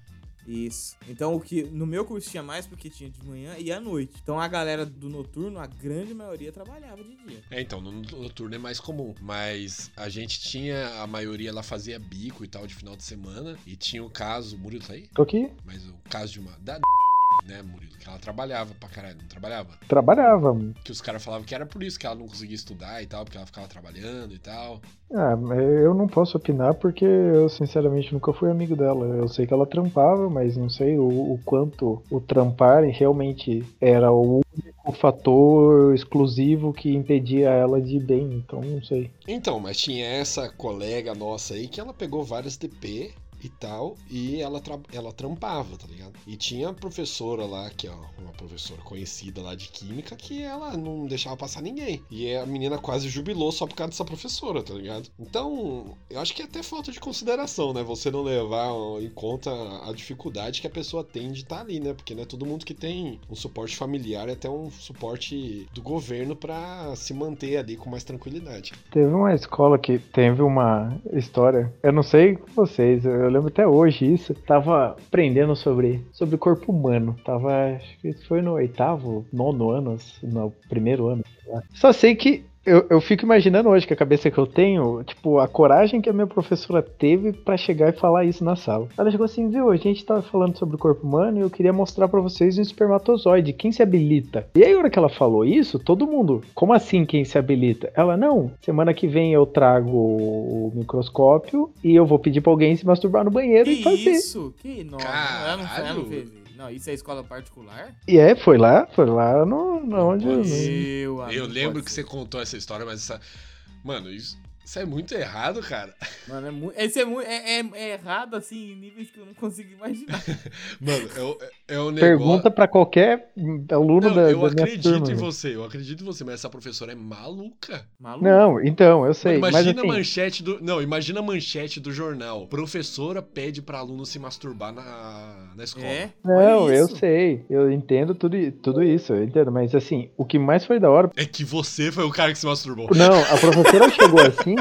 Isso. Então o que no meu curso tinha mais porque tinha de manhã e à noite. Então a galera do noturno, a grande maioria trabalhava de dia. É, então, no noturno é mais comum, mas a gente tinha, a maioria ela fazia bico e tal de final de semana, e tinha o caso, Murilo tá aí? Tô aqui, Mas o caso de uma, da né, Murilo, que ela trabalhava pra caralho, não trabalhava? trabalhava. Que os caras falavam que era por isso que ela não conseguia estudar e tal, porque ela ficava trabalhando e tal. Ah, eu não posso opinar porque eu sinceramente nunca fui amigo dela. Eu sei que ela trampava, mas não sei o, o quanto o trampar realmente era o único fator exclusivo que impedia ela de ir bem. Então não sei. Então, mas tinha essa colega nossa aí que ela pegou vários DP e tal, e ela, ela trampava, tá ligado? E tinha a professora lá, que é uma professora conhecida lá de química, que ela não deixava passar ninguém. E a menina quase jubilou só por causa dessa professora, tá ligado? Então, eu acho que é até falta de consideração, né? Você não levar em conta a dificuldade que a pessoa tem de estar ali, né? Porque não é todo mundo que tem um suporte familiar e até um suporte do governo pra se manter ali com mais tranquilidade. Teve uma escola que teve uma história, eu não sei vocês, eu lembro até hoje isso. Tava aprendendo sobre, sobre corpo humano. Tava, acho que foi no oitavo, nono ano, no primeiro ano. Só sei que eu, eu fico imaginando hoje que a cabeça que eu tenho, tipo, a coragem que a minha professora teve pra chegar e falar isso na sala. Ela chegou assim, viu, a gente tava falando sobre o corpo humano e eu queria mostrar pra vocês um espermatozoide, quem se habilita? E aí, a hora que ela falou isso, todo mundo, como assim quem se habilita? Ela, não, semana que vem eu trago o microscópio e eu vou pedir pra alguém se masturbar no banheiro Que e fazer. isso? Que não, ela não, ela não Caralho. fez isso. Não, isso é escola particular? E é, foi lá, foi lá no, no onde... Meu amigo, Eu lembro que ser. você contou essa história, mas essa. Mano, isso, isso é muito errado, cara. Mano, é, mu- esse é, mu- é, é- é errado, assim, em níveis que eu não consigo imaginar. Mano, é, o- é um negócio. Pergunta pra qualquer aluno Não, da, eu da minha acredito turma. em você, eu acredito em você, mas essa professora é maluca. Maluco. Não, então, eu sei. Mano, mas imagina assim, a manchete do. Não, imagina a manchete do jornal. Professora pede pra aluno se masturbar na, na escola. É? Não, eu sei. Eu entendo tudo, tudo isso, eu entendo. Mas assim, o que mais foi da hora. É que você foi o cara que se masturbou. Não, a professora chegou assim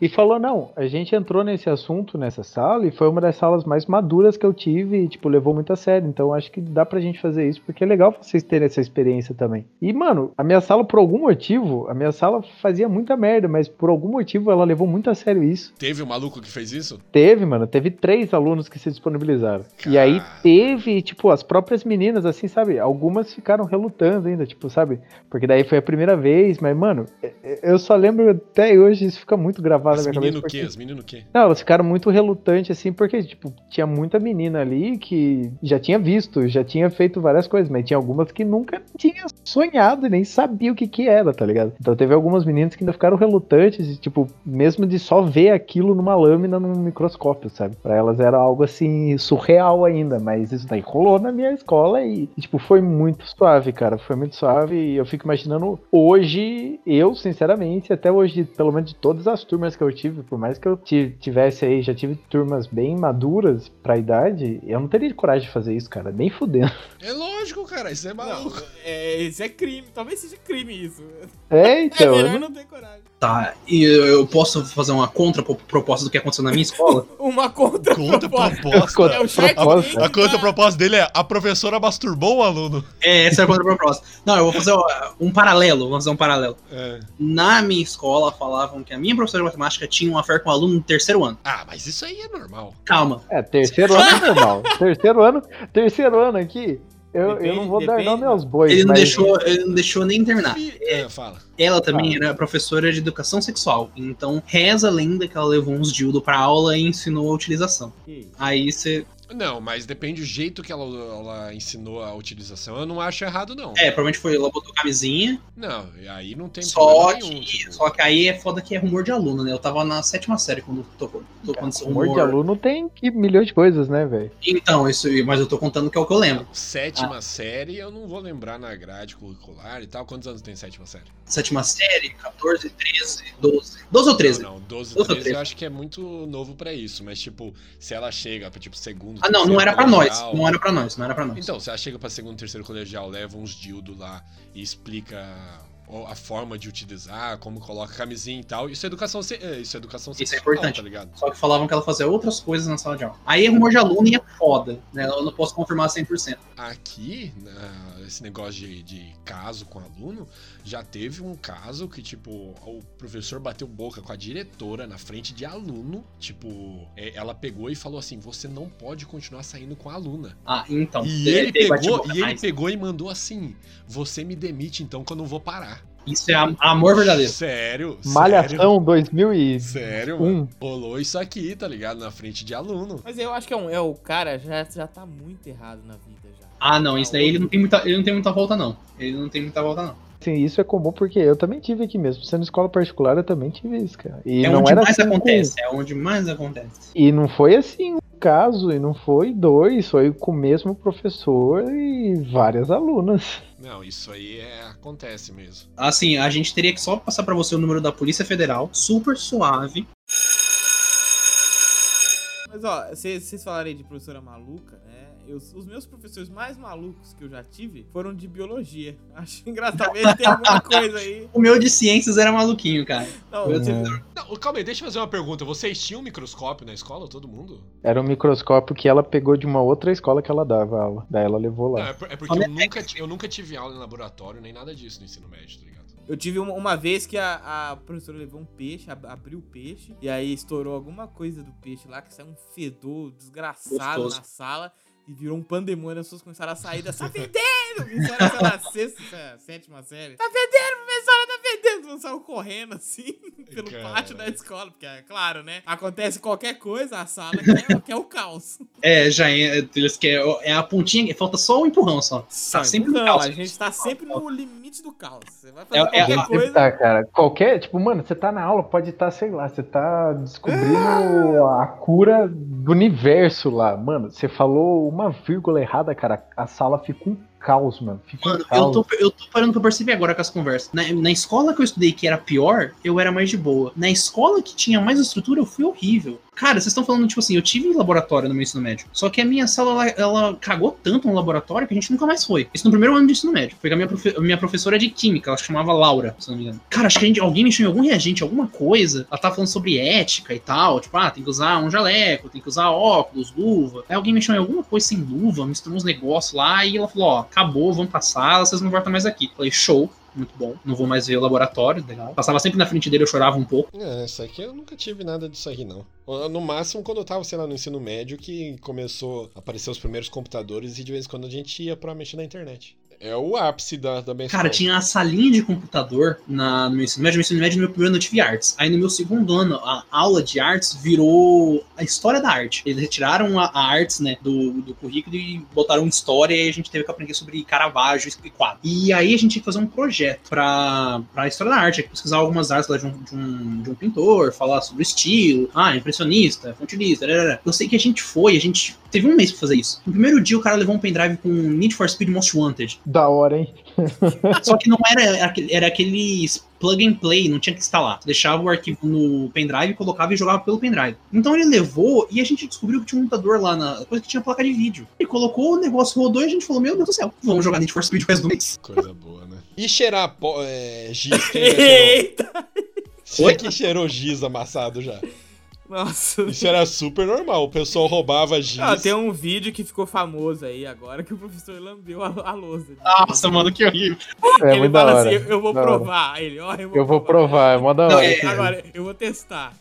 e falou: não, a gente entrou nesse assunto nessa sala e foi uma das salas mais maduras que eu tive e, tipo, levou muito a sério. Então acho que dá pra gente fazer isso, porque é legal vocês terem essa experiência também. E, mano, a minha sala, por algum motivo, a minha sala fazia muita merda, mas por algum motivo ela levou muito a sério isso. Teve um maluco que fez isso? Teve, mano, teve três alunos que se disponibilizaram. E aí teve, tipo, as próprias meninas, assim, sabe? Algumas ficaram relutando ainda, tipo, sabe? Porque daí foi a primeira vez, mas, mano, é- é- eu só lembro até hoje, isso fica muito gravado As na minha menino cabeça. o quê? porque- As menino o quê? Não, elas ficaram muito relutantes, assim, porque, tipo, tinha muita menina ali que já tinha visto, já tinha feito várias coisas, mas tinha algumas que nunca tinha sonhado e nem sabia o que que era, tá ligado? Então teve algumas meninas que ainda ficaram relutantes, tipo, mesmo de só ver aquilo numa lâmina num microscópio, sabe? Pra elas era algo, assim, surreal ainda, mas isso daí rolou na minha escola e, e, tipo, foi muito suave, cara, foi muito suave e eu fico imaginando hoje, eu, sinceramente, até hoje, pelo menos de todas as turmas que eu tive, por mais que eu ti- tivesse aí, já tive turmas bem maduras pra idade, eu não teria coragem de fazer isso, cara, nem fudendo. É lógico, cara, isso é Não, maluco. é, isso é crime. Talvez seja crime isso. É, É então, eu melhor não- não ter coragem. Tá, e eu posso fazer uma contra-proposta do que aconteceu na minha escola? Uma contra Conta proposta. É o A conta da- proposta dele é a professora masturbou o aluno. É, essa é a contra-proposta. Não, eu vou fazer um paralelo, vamos fazer um paralelo. É. Na minha escola falavam que a minha professora de matemática tinha uma fé com um aluno no terceiro ano. Ah, mas isso aí é normal. Calma. É, terceiro ano é normal. terceiro ano, terceiro ano aqui, Eu, eu Depende- não vou dar depende, nome aos bois, Ele não, mas deixou, ele não deixou nem terminar. É, fala. Ela também era professora de educação sexual. Então, reza a lenda que ela levou uns dildo pra aula e ensinou a utilização. Aí você. Não, mas depende do jeito que ela, ela ensinou a utilização. Eu não acho errado, não. É, provavelmente foi. Ela botou camisinha. Não, e aí não tem Só problema que, nenhum. tipo. só que aí é foda que é rumor de aluno, né? Eu tava na sétima série quando tocou, tocou esse rumor. amor de aluno tem que milhões de coisas, né, velho? Então, isso, mas eu tô contando que é o que eu lembro. Sétima Ah. série, eu não vou lembrar na grade curricular e tal. Quantos anos tem sétima série? Sétima série, 14, 13, 12. 12 ou 13? Não, não 12, 12 ou 13 eu 13. acho que é muito novo pra isso. Mas, tipo, se ela chega pra, tipo, segundo. Ah, não, não era pra nós. Não era pra nós, não era pra nós. Então, ela chega pra segundo, terceiro colegial, leva uns dildo lá e explica a forma de utilizar, como coloca camisinha e tal. Isso é educação, é, isso é educação Isso é importante. tá ligado? Só que falavam que ela fazia outras coisas na sala de aula. Aí é rumor de aluno e é foda, né? Eu não posso confirmar 100%. Aqui, na- esse negócio de, de caso com aluno, já teve um caso que, tipo, o professor bateu boca com a diretora na frente de aluno. Tipo, é, ela pegou e falou assim: você não pode continuar saindo com a aluna. Ah, então. E ele pegou, e ele pegou e mandou assim: você me demite então que eu não vou parar. Isso é am- amor verdadeiro. Sério? Sério? Malhação 2001. Sério, mano. Rolou isso aqui, tá ligado? Na frente de aluno. Mas eu acho que é, um, é o cara já, já tá muito errado na vida já. Ah, não, isso daí ele não tem muita, ele não tem muita volta, não. Ele não tem muita volta, não. Sim, isso é comum porque eu também tive aqui mesmo. Sendo escola particular, eu também tive isso, cara. E é não onde era mais assim com- acontece, é onde mais acontece. E não foi assim um caso, e não foi dois, foi com o mesmo professor e várias alunas. Não, isso aí é, acontece mesmo. Assim, a gente teria que só passar pra você o número da Polícia Federal, super suave. Mas ó, vocês falaram aí de professora maluca? Eu- os meus professores mais malucos que eu já tive foram de biologia. Acho engraçado, tenha alguma coisa aí. O meu de ciências era maluquinho, cara. Não, Eu tive- Não, calma aí, deixa eu fazer uma pergunta. Vocês tinham um microscópio na escola, todo mundo? Era um microscópio que ela pegou de uma outra escola que ela dava aula. Daí ela levou Não, lá. é, por- é porque eu nunca, eu nunca tive aula em laboratório, nem nada disso no ensino médio, tá ligado? Eu tive uma, uma vez que a, a professora levou um peixe, ab- abriu o peixe, e aí estourou alguma coisa do peixe lá, que saiu um fedor desgraçado Gostoso. na sala, e virou um pandemônio, as pessoas começaram a sair da tá fedendo! Isso era, sei lá, sexta, sé- sétima série. Tá fedendo, professora, tá fedendo! Mundo saiu correndo, assim, pelo pátio da escola, porque, é claro, né, acontece qualquer coisa, a sala quer, quer o caos. É, já é, eles querem- é a pontinha, falta só o empurrão só. Tá sempre no Não, caos. a gente tá sempre no limite do caos. Você vai É- fazer é- qualquer é- coisa... Tá, cara. Qualquer, tipo, mano, você tá na aula, pode estar, sei lá, você tá descobrindo a cura do universo lá. Mano, você falou uma vírgula errada, cara, a sala fica um caos, mano. Fica Mano, um caos. eu tô, eu tô parando pra perceber agora com as conversas. Na, na escola que eu estudei que era pior, eu era mais de boa. Na escola que tinha mais estrutura, eu fui horrível. Cara, vocês estão falando, tipo assim, eu tive laboratório no meu ensino médio. Só que a minha sala, ela, ela cagou tanto no laboratório que a gente nunca mais foi. Isso no primeiro ano de ensino médio. Foi com a minha, profe- minha professora de química, ela se chamava Laura, se não me engano. Cara, acho que a gente, alguém mexeu em algum reagente, alguma coisa. Ela tava falando sobre ética e tal. Tipo, ah, tem que usar um jaleco, tem que usar óculos, luva. Aí alguém mexeu em alguma coisa sem luva, misturou uns negócios lá e ela falou: ó, acabou, pra sala, vocês não voltam mais aqui. Falei, show. Muito bom, não vou mais ver o laboratório, legal. Passava sempre na frente dele, eu chorava um pouco. É, isso aqui eu nunca tive nada disso aí, não. No máximo, quando eu tava, sei lá, no ensino médio, que começou a aparecer os primeiros computadores e de vez em quando a gente ia pra mexer na internet. É o ápice da, da minha Cara, tinha a salinha de computador na, no meu ensino médio. No meu ensino médio, no meu primeiro ano eu tive artes. Aí no meu segundo ano, a aula de artes virou a história da arte. Eles retiraram a, a artes, né, do, do currículo e botaram história e a gente teve que aprender sobre Caravaggio e quadro. E aí a gente tinha que fazer um projeto pra, pra história da arte. Tinha que pesquisar algumas artes lá de um, de, um, de um pintor, falar sobre o estilo, ah, impressionista, fontilista, rarara. Eu sei que a gente foi, a gente teve um mês pra fazer isso. No primeiro dia, o cara levou um pendrive com Need for Speed Most Wanted. Da hora, hein? Só que não era aquele, era aqueles plug and play, não tinha que instalar. Você deixava o arquivo no pendrive, colocava e jogava pelo pendrive. Então ele levou e a gente descobriu que tinha um computador lá na coisa que tinha placa de vídeo. Ele colocou, o negócio rodou e a gente falou: Meu Deus do céu, vamos jogar Need for Speed resto do mês. Coisa boa, né? E cheirar pó, é, giz? Eita! Quem que cheirou giz amassado já? Nossa. Isso era super normal. O pessoal roubava giz. Ah, tem um vídeo que ficou famoso aí agora que o professor lambeu a, a lousa. Nossa, mano, que horrível. É ele muito da fala hora. assim, eu vou da hora. provar. Aí ele, ó, eu vou Eu vou provar, é mó da Não, hora. é- esse vídeo. Agora, eu vou testar.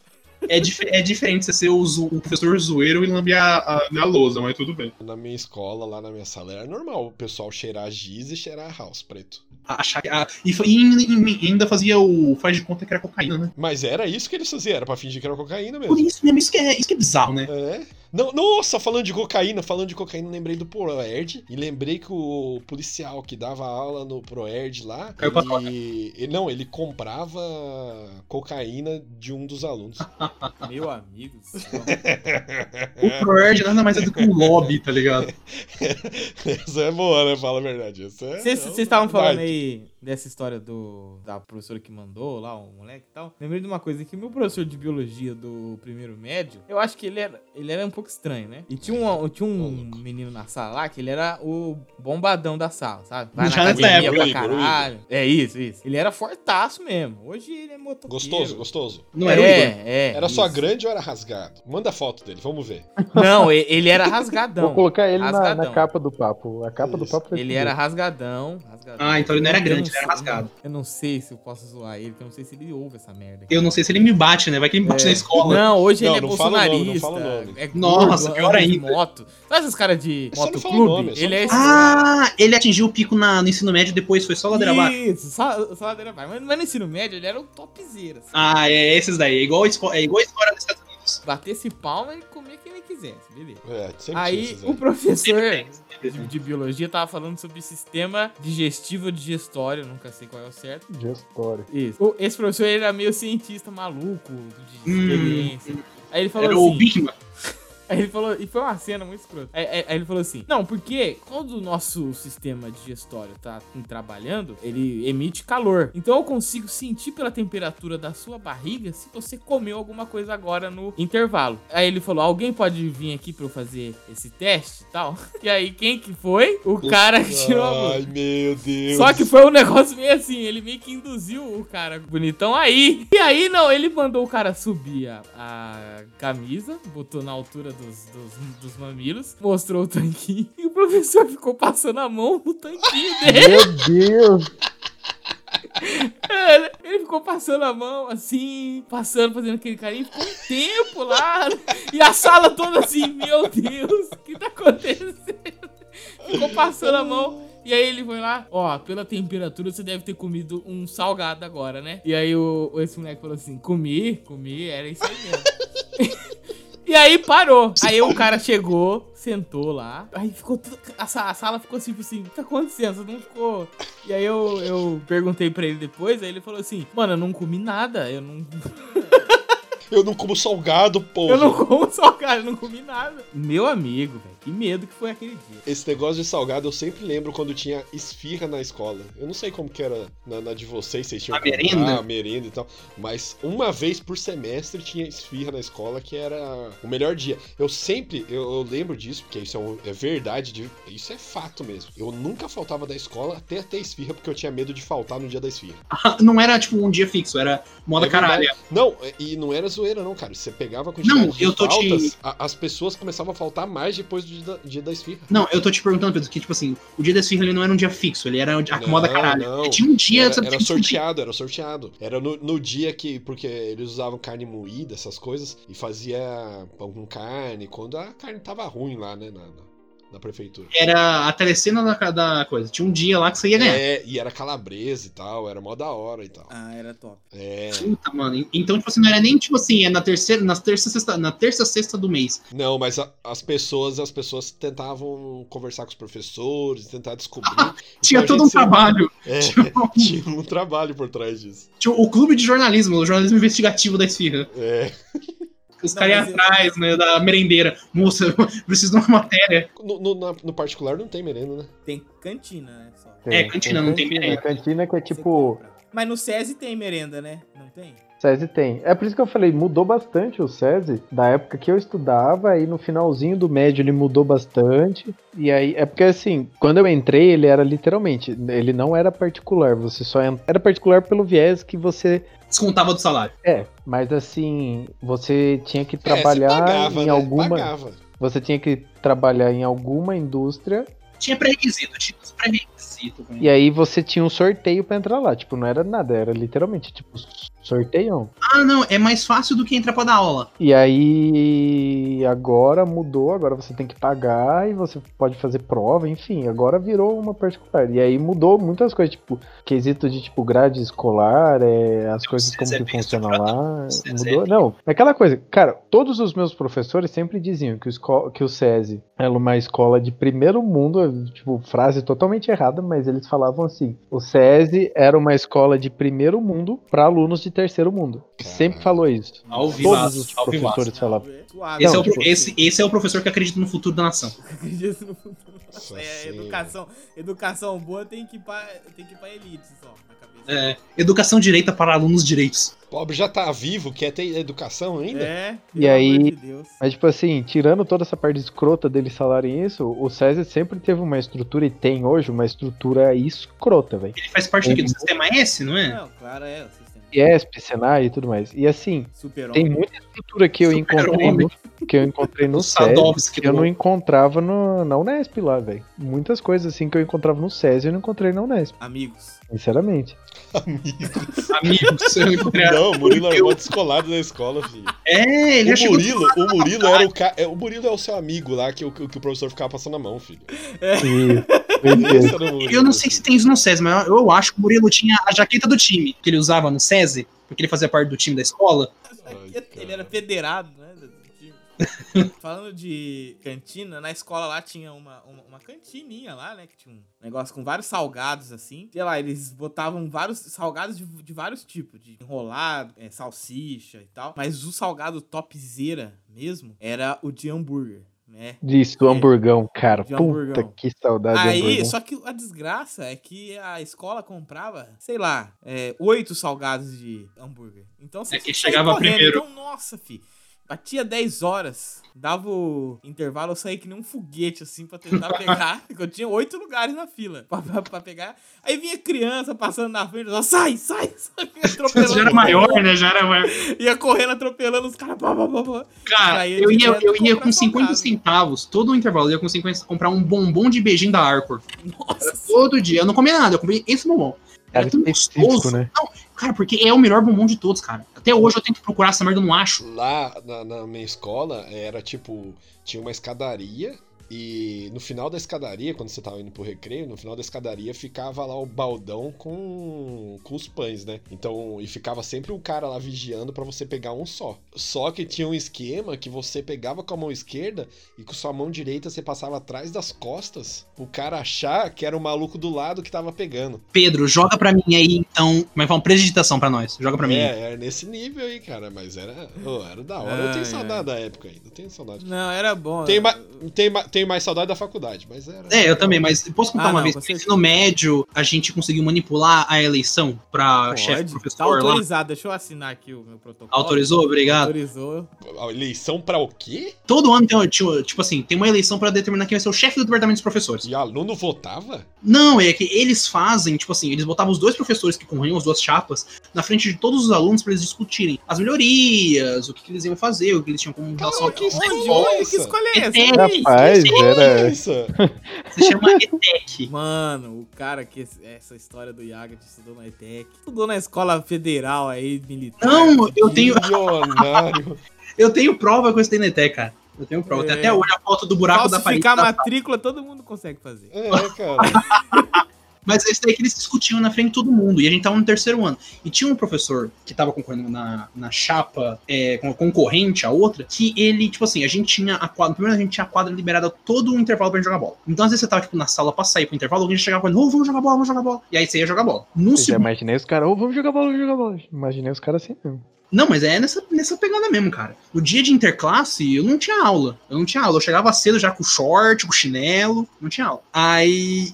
É, dif é diferente você ser o, o professor zoeiro e lamber a, a, a lousa, mas tudo bem. Na minha escola, lá na minha sala, era normal o pessoal cheirar giz e cheirar house preto. Achar que, ah, e, e ainda- e ainda fazia o faz de conta que era cocaína, né? Mas era isso que eles faziam, era pra fingir que era cocaína Por mesmo. isso mesmo, isso que é, isso que é bizarro, né? É. Não, nossa, falando de cocaína, falando de cocaína, lembrei do Proerd e lembrei que o policial que dava aula no Proerd lá, Caiu pra ele, ele- não, ele comprava cocaína de um dos alunos. Meu amigo. O ProErd nada mais é do que um lobby, tá ligado? Essa é boa, né? Fala a verdade. É- Vocês é vocês estavam falando aí dessa história do da professora que mandou lá, o moleque e tal. Lembrei de uma coisa que o meu professor de biologia do primeiro médio, eu acho que ele era, ele era um pouco estranho, né? E tinha um, tinha um menino na sala lá que ele era o bombadão da sala, sabe? Vai na Já academia pra caralho. É isso, isso. Ele era fortaço mesmo. Hoje ele é motoqueiro. Gostoso, gostoso. Não era Igor. é, é. Era só isso. grande ou era rasgado? Manda foto dele, vamos ver. Não, ele era rasgadão. Vou colocar ele na, na capa do papo. A capa do Isso. papo vai Ele era rasgadão, rasgadão. Ah, então ele não era grande, sei- rasgado. Eu não sei se eu posso zoar ele, porque eu não sei se ele ouve essa merda. Eu não sei se ele me bate, né? Vai que ele me bate É. na escola. Não, hoje Não, ele é não nome, não bolsonarista. fala o nome. É Nossa, gordo, pior ainda. moto. Sabe esses caras de É motoclube? nome, é ele é esse. Ah, ele atingiu o pico na, no ensino médio depois foi só ladeira abaixo. Isso, só, só ladeira abaixo. Mas, mas no ensino médio ele era o topzera. Assim. Ah, é esses daí. É igual, é igual a história dos Estados Unidos. Batesse palma e comia quem ele quisesse, beleza. É, Aí o professor Sempre de, de biologia tava falando sobre sistema digestivo digestório, nunca sei qual é o certo. Gestório. Isso. O- esse professor ele era meio cientista maluco, de Hum, experiência. Aí ele falou Era assim. o Bigman. Aí ele falou, e foi uma cena muito escrota. Aí, aí- aí ele falou assim: Não, porque quando o nosso sistema digestório tá trabalhando, ele emite calor. Então eu consigo sentir pela temperatura da sua barriga se você comeu alguma coisa agora no intervalo. Aí ele falou: Alguém pode vir aqui pra eu fazer esse teste e tal? E aí quem que foi? O cara que tirou. Ai, meu Deus. Só que foi um negócio meio assim, ele meio que induziu o cara bonitão aí. E aí, não, ele mandou o cara subir a, a camisa, botou na altura dos, dos, dos mamilos, mostrou o tanquinho, e o professor ficou passando a mão no tanquinho dele. Meu Deus! Cara, Ele ficou passando a mão assim, passando, fazendo aquele carinho, ficou um tempo lá. E a sala toda assim, meu Deus, o que tá acontecendo? Ficou passando a mão. E aí ele foi lá, ó, pela temperatura você deve ter comido um salgado agora, né? E aí o, esse moleque falou assim, comi, comi, era isso aí mesmo. E aí parou. Aí o cara chegou, sentou lá. Aí ficou tudo. A, a sala ficou assim, tipo assim, o que tá acontecendo? Você não ficou. E aí eu, eu perguntei pra ele depois, aí ele falou assim, mano, eu não comi nada, eu não. Eu não como salgado, porra. Eu não como salgado, eu não comi nada. Meu amigo, velho, que medo que foi aquele dia. Esse negócio de salgado eu sempre lembro quando tinha esfirra na escola. Eu não sei como que era na, na de vocês, vocês tinham A comprar, merenda? a merenda e tal. Mas uma vez por semestre tinha esfirra na escola que era o melhor dia. Eu sempre, eu, eu lembro disso, porque isso é, um- é verdade, de- isso é fato mesmo. Eu nunca faltava da escola até ter esfirra, porque eu tinha medo de faltar no dia da esfirra. Não era tipo um dia fixo, era moda É caralho. Não, e não era zoeira, não, cara. Você pegava a quantidade Não, eu tô te- faltas, a- as pessoas começavam a faltar mais depois do dia da, dia da esfirra. Não, eu tô te perguntando, Pedro, que tipo assim, o dia da esfirra ele não era um dia fixo, ele era a moda Não, caralho. não. Tinha um dia. Era, sabe, era sorteado, era sorteado. Era no, no dia que. Porque eles usavam carne moída, essas coisas, e fazia pão com carne, quando a carne tava ruim lá, né, na, na, na prefeitura. Era a telecena da, da coisa. Tinha um dia lá que você ia ganhar. É, e era calabresa e tal, era mó da hora e tal. Ah, era top. É. Puta, mano. Então, tipo assim, não era nem tipo assim, é na terceira, na terça, sexta, na terça, sexta do mês. Não, mas a- as pessoas, as pessoas tentavam conversar com os professores, tentar descobrir. Tinha Então todo um sempre- trabalho. É, Tipo, tinha um trabalho por trás disso. tinha o clube de jornalismo, o jornalismo investigativo da esfirra. É. Os Não, caras iam mas eu- atrás, né, da merendeira. Moça, eu preciso de uma matéria. No, no, na- no particular não tem merenda, né? Tem cantina, né? Só. É, cantina, não tem merenda. Cantina que é tipo. Mas no SESI tem merenda, né? Não tem? SESI tem. É por isso que eu falei, mudou bastante o SESI da época que eu estudava, aí no finalzinho do médio ele mudou bastante. E aí, é porque assim, quando eu entrei, ele era literalmente, ele não era particular, você só era particular pelo viés que você Descontava do salário. é, mas assim, você tinha que É, trabalhar pagava, em né? alguma, Pagava. você tinha que trabalhar em alguma indústria Tinha pré-requisito, tinha os pré-requisitos. e aí você tinha um sorteio pra entrar lá, tipo, não era nada, era literalmente tipo sorteiam. Ah, não, é mais fácil do que entrar pra dar aula. E aí agora mudou, agora você tem que pagar e você pode fazer prova, enfim, agora virou uma particular. E aí mudou muitas coisas, tipo, quesito de tipo grade escolar, é, as coisas como é que estruturado. lá. César Mudou. é Não, é aquela coisa, cara, todos os meus professores sempre diziam que o, que o SESI era uma escola de primeiro mundo, tipo, frase totalmente errada, mas eles falavam assim: o SESI era uma escola de primeiro mundo para alunos de terceiro mundo. Sempre falou isso. Ao Todos vivaço, os ao professores vivaço. falavam. Suave. Esse, Não, é o, tipo- esse, esse é o professor que acredita no futuro da nação. Acredito no futuro. É, educação, educação boa tem que ir pra, tem que ir pra elite só. É, educação direita para alunos direitos. Pobre já tá vivo, quer ter educação ainda? É, E aí- de Deus. Mas, tipo assim, tirando toda essa parte escrota deles falarem isso, o César sempre teve uma estrutura, e tem hoje, uma estrutura escrota, velho. Ele faz parte aqui do sistema S, não é? Não, claro, é, o IESP, Senai e tudo mais. E assim, super tem muita estrutura que eu encontrei Super-homem. no, que eu encontrei no O César Sadovski que eu do- não encontrava no, na Unesp lá, velho. Muitas coisas assim que eu encontrava no César eu não encontrei na Unesp, Amigos. sinceramente. Amigos, eu encontrei. Não, o Murilo era mó descolado na escola, filho. É, ele O. Murilo, o Murilo era o ca... é, O Murilo é o seu amigo lá que o, que o professor ficava passando a mão, filho. E, Eu não sei se tem isso no SESI, mas eu acho que o Murilo tinha a jaqueta do time que ele usava no SESI, porque ele fazia parte do time da escola. Ele era federado, né? Falando de cantina, na escola lá tinha uma, uma, uma cantininha lá, né? Que tinha um negócio com vários salgados, assim. Sei lá, eles botavam vários salgados de, de vários tipos, de enrolado, é, salsicha e tal. Mas o salgado topzera mesmo era o de hambúrguer, né? Isso, do hamburgão, cara. De Puta hamburgão. que saudade de Aí, hamburgão. só que a desgraça é que a escola comprava, sei lá, é, oito salgados de hambúrguer. Então você É que chegava primeiro. Então, nossa, fi. Batia 10 horas, dava o intervalo, eu saía que nem um foguete, assim, pra tentar pegar. porque eu tinha oito lugares na fila pra, pra- pra pegar. Aí vinha criança passando na frente, eu, sai, sai, sai, atropelando. Já era maior, né? Já era maior. Ia correndo, atropelando os caras. Cara, Aí eu ia, eu ia com 50 salgado. centavos, todo o intervalo, eu ia com 50 comprar um bombom de beijinho da Arcor. Nossa Todo dia. Eu não comia nada, eu comia esse bombom. Cara, Era tão específico, gostoso. né? Não, cara, porque é o melhor bombom de todos, cara. Até hoje eu tento procurar essa merda, eu não acho. Lá na, na minha escola era tipo, tinha uma escadaria e no final da escadaria, quando você tava indo pro recreio, no final da escadaria ficava lá o baldão com, com os pães, né? Então, e ficava sempre um cara lá vigiando pra você pegar um só. Só que tinha um esquema que você pegava com a mão esquerda e com sua mão direita você passava atrás das costas, o cara achar que era o maluco do lado que tava pegando. Pedro, joga pra mim aí, então. Como é que fala? Um presdigitação pra nós. Joga pra mim. É, era nesse nível aí, cara, mas era, ô, era da hora. eu tenho saudade da época ainda, eu tenho saudade. Não, era bom. Tem, ma tem, ma tenho mais saudade da faculdade, mas era. É, eu também, mas posso contar Ah, uma não, vez no ensino médio a gente conseguiu manipular a eleição pra chefe Pode, professor tá lá? autorizado. Deixa eu assinar aqui o meu protocolo. Autorizou? Obrigado. Autorizou. A eleição pra o quê? Todo ano tem, tipo, tipo assim, tem uma eleição pra determinar quem vai ser o chefe do departamento dos professores. E aluno votava? Não, é que eles fazem, tipo assim, eles botavam os dois professores que concorriam, as duas chapas, na frente de todos os alunos pra eles discutirem as melhorias, o que, que eles iam fazer, o que eles tinham como relação que Onde? é? Que escolha é essa? ETEC, Rapaz, era. Isso! se chama ETEC. Mano, o cara que esse- essa história do Yaga estudou na ETEC, estudou na escola federal aí, militar. Não, eu tenho, eu tenho prova que eu estudei na ETEC, cara. Eu tenho prova. Tem É. até hoje a foto do buraco da parede. Falsificar da- matrícula, todo mundo consegue fazer. É, cara. Mas esse daí que eles discutiam na frente de todo mundo. E a gente tava no terceiro ano. E tinha um professor que tava concorrendo na, na chapa é, concorrente a outra, que ele, tipo assim, a gente tinha a quadra. Primeiro a gente tinha a quadra liberada todo o intervalo pra gente jogar bola. Então, às vezes você tava, tipo, na sala pra sair pro intervalo, alguém chegava falando, ô, vamos jogar bola, vamos jogar bola. E aí você ia jogar bola. No Eu já segundo. imaginei os caras, ô, vamos jogar bola, vamos jogar bola. Imaginei os caras assim mesmo. Não, mas é nessa, nessa pegada mesmo, cara. No dia de interclasse, eu não tinha aula. Eu não tinha aula. Eu chegava cedo já com short, com chinelo, não tinha aula. Aí,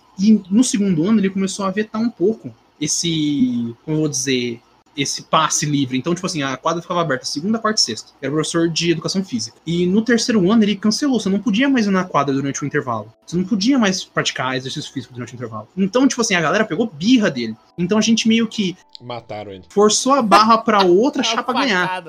no segundo ano, ele começou a vetar um pouco esse, como eu vou dizer, esse passe livre. Então, tipo assim, a quadra ficava aberta segunda, quarta e sexta. Era professor de educação física. E no terceiro ano, ele cancelou. Você não podia mais ir na quadra durante o intervalo. Você não podia mais praticar exercício físico durante o intervalo. Então, tipo assim, a galera pegou birra dele. Então a gente meio que Mataram ele. forçou a barra pra outra chapa ganhar.